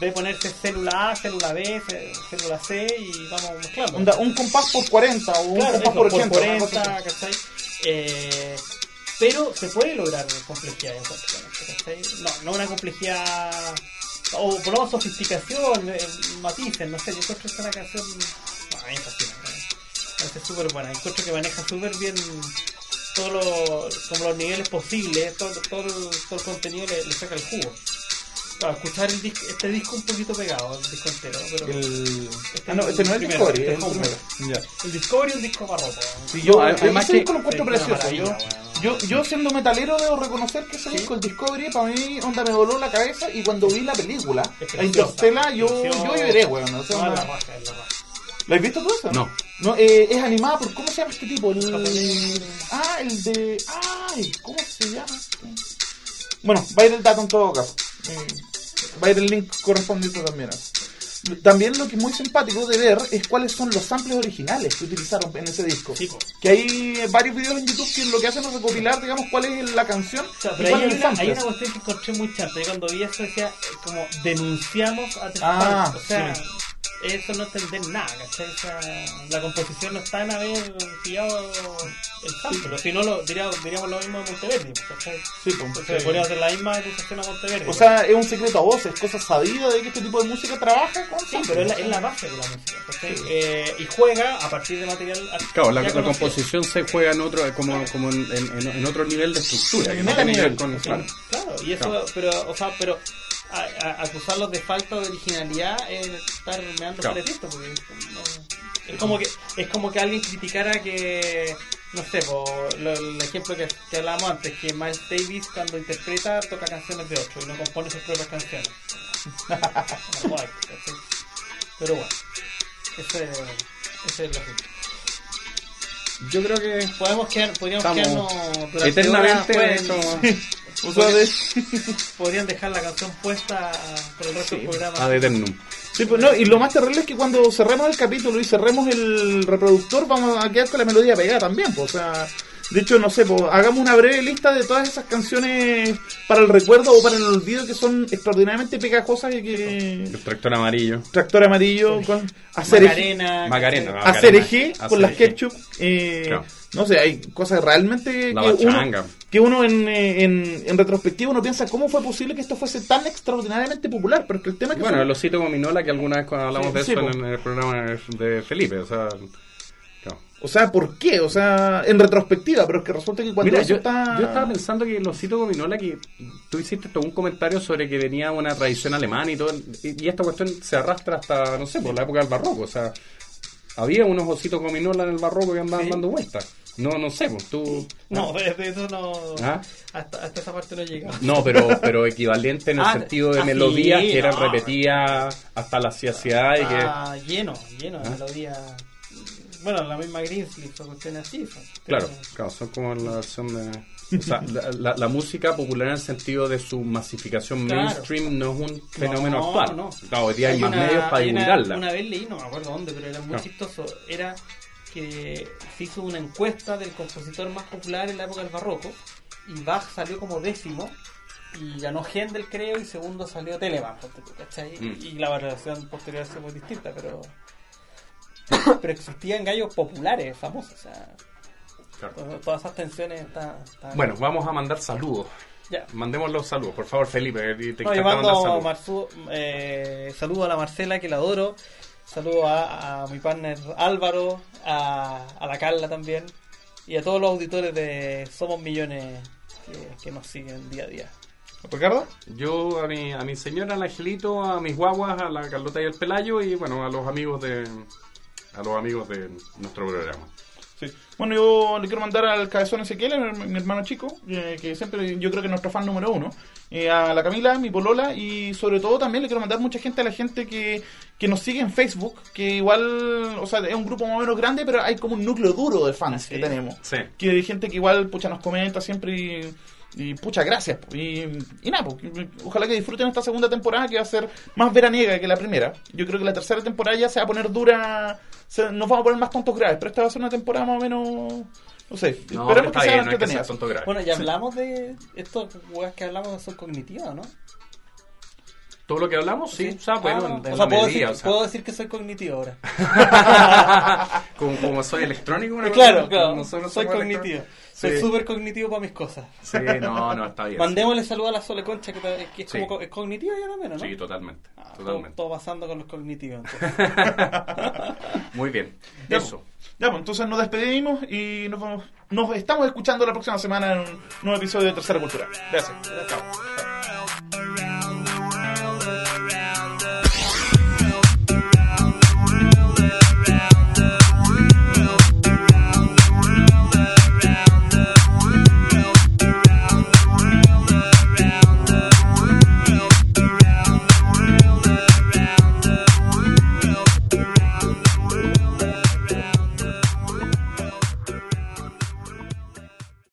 debe ponerse célula A, célula B, cé- célula C y vamos mezclando. Onda, un compás por 40 o un Claro, compás eso, por por 80. una cosa 40, así. ¿cachai? Eh, pero se puede lograr complejidad ¿cachai? No, no una complejidad. O por lo menos sofisticación, eh, matices, no sé. Yo encuentro que es una canción. No, a mí me fascina. Me parece súper buena. Encuentro que maneja súper bien todos los, como los niveles posibles, todo, todo, el, todo el contenido le, le saca el jugo. Claro, escuchar el dis- este disco un poquito pegado, el disco entero. Pero El... Este Ah, no, es este no es el Discovery, este es el es primero. El Discovery es un disco barroco. Sí, yo, No, ese además disco lo encuentro es precioso. Yo. Yo, yo siendo metalero debo reconocer que ese disco, el Discovery, para mí, onda, me voló la cabeza y cuando vi la película, la Interstellar, yo, yo lloré, weón. O sea, No, una- la raja, es la raja. ¿La has visto tú eso? No. No, eh, es animada por, ¿cómo se llama este tipo? El, ah, el de, ay, ¿cómo se llama? Bueno, va a ir el dato en todo caso. Eh, Va a ir el link correspondiente también. También lo que es muy simpático de ver es cuáles son los samples originales que utilizaron en ese disco. Sí. Que hay varios videos en YouTube que lo que hacen es recopilar, digamos, cuál es la canción O sea, y pero hay una, hay una cuestión que encontré muy chanta. Yo cuando vi eso decía, eh, como denunciamos a Ah, O sea, sí. Eso no entender nada, ¿cachai? O sea, la composición no está en haber pillado el sample. Si no, lo, diríamos, diríamos lo mismo de Monteverdi, ¿cachai? Sí, Entonces, sí. podría hacer la misma acusación a Monteverdi. O sea, es un secreto a voces, cosa sabida de que este tipo de música trabaja con Sí, pero es la, es la base de la música, ¿cachai? Eh, y juega a partir de material. Claro, la, composición se juega en otro, como, como en, en- en otro nivel de estructura. Que no tiene que ver con, claro. Claro, y eso, Claro. pero, o sea, pero a- a- acusarlos de falta de originalidad es estar meando Claro. por el esto, porque no- es como que es como que alguien criticara que no sé, po, lo- el ejemplo que, que hablábamos antes, que Miles Davis cuando interpreta toca canciones de otro y no compone sus propias canciones. Pero bueno, ese, ese es el asunto. Yo creo que Podemos quedar, podríamos Estamos quedarnos durante eternamente pueden- podrían dejar la canción puesta por el resto del programa. ad eternum. Sí, pues no, y lo más terrible es que cuando cerremos el capítulo y cerremos el reproductor, vamos a quedar con la melodía pegada también. Pues, o sea, de hecho, no sé, pues, hagamos una breve lista de todas esas canciones para el recuerdo o para el olvido que son extraordinariamente pegajosas y que. El tractor amarillo. Tractor amarillo, con hacer Macarena. Macarena. hacer Macarena. Hacer con las ketchup. eh, Claro. No sé, hay cosas realmente La que uno, que uno en, eh, en, en retrospectiva uno piensa cómo fue posible que esto fuese tan extraordinariamente popular, pero es que el tema es que Bueno, son- el osito gominola que alguna vez cuando hablamos Sí, de sí, eso po. en el programa de Felipe, o sea. O sea, ¿por qué? O sea, en retrospectiva, pero es que resulta que cuando Mira, eso yo, está... yo estaba pensando que el osito gominola que tú hiciste todo un comentario sobre que tenía una tradición alemana y todo, y, y esta cuestión se arrastra hasta, no sé, por la época del barroco, o sea, había unos ositos gominola en el barroco que andaban Sí. dando vueltas. No, no sé, pues tú... No, de, de eso no. ¿Ah? Hasta, hasta esa parte no llega. No, pero, pero equivalente en el Ah, sentido de ah, melodías sí, que eran no. repetidas hasta la saciedad y que... Ah, lleno, lleno de ¿Ah? melodía. Bueno, la misma Greensleeve o cuestiones así. son Claro, claro, son como la versión de... O sea, la, la- la música popular en el sentido de su masificación Claro. mainstream no es un fenómeno No, actual. no. Claro, hoy día hay, más una- medios para hay una- divulgarla. Una, vez leí, no me acuerdo dónde, pero era muy No. chistoso. Era que se hizo una encuesta del compositor más popular en la época del barroco y Bach salió como décimo y ganó Händel creo y segundo salió Telemann ¿cachai? Mm. y la valoración posterior fue muy distinta pero pero existían gallos populares famosos o sea Claro. todas esas tensiones están, están- Bueno, vamos a mandar saludos. ya Mandemos los saludos, por favor, Felipe. que Te No, yo mando. Marzu- eh, saludo a la Marcela, que la adoro. Saludo a, a mi partner Álvaro, a, a la Carla también. Y a todos los auditores de Somos Millones que, que nos siguen día a día. ¿Ricardo? Yo a mi, a mi señora, al Angelito, a mis guaguas, a la Carlota y al Pelayo y bueno, a los amigos de a los amigos de nuestro programa. Sí. Bueno, yo le quiero mandar al cabezón Ezequiel, mi, mi hermano chico, eh, que siempre yo creo que es nuestro fan número uno, eh, a la Camila, mi polola, y sobre todo también le quiero mandar mucha gente a la gente que, que nos sigue en Facebook, que igual, o sea, es un grupo más o menos grande, pero hay como un núcleo duro de fans Sí. que tenemos. Sí. Que hay gente que igual, pucha, nos comenta siempre y... y, pucha, gracias. Y, y nada, que- ojalá que disfruten esta segunda temporada que va a ser más veraniega que la primera. Yo creo que la tercera temporada ya se va a poner dura. Se- nos vamos a poner más tontos graves, pero esta va a ser una temporada más o menos. No sé. No, esperemos está que sea bien, no que tonto grave. Bueno, ya hablamos de estos weas que hablamos son cognitivas, ¿no? Todo lo que hablamos, sí, o sea, bueno, Ah, en, o en sea, la puedo, medida, decir, o sea, puedo decir que soy cognitivo ahora. como, como soy electrónico, una cosa, claro, claro. nosotros soy cognitivo. Soy Sí. súper cognitivo para mis cosas. Sí, no, no, está bien. Mandémosle saludo a la Sole Concha, que, es Sí. como co- es cognitiva ya también, ¿o ¿no? Sí, totalmente, Ah, todo, totalmente. todo pasando con los cognitivos. entonces. Muy bien, Ya, eso. Ya, pues entonces nos despedimos y nos, vamos, nos estamos escuchando la próxima semana en un nuevo episodio de Tercera Cultura. Gracias. Chao.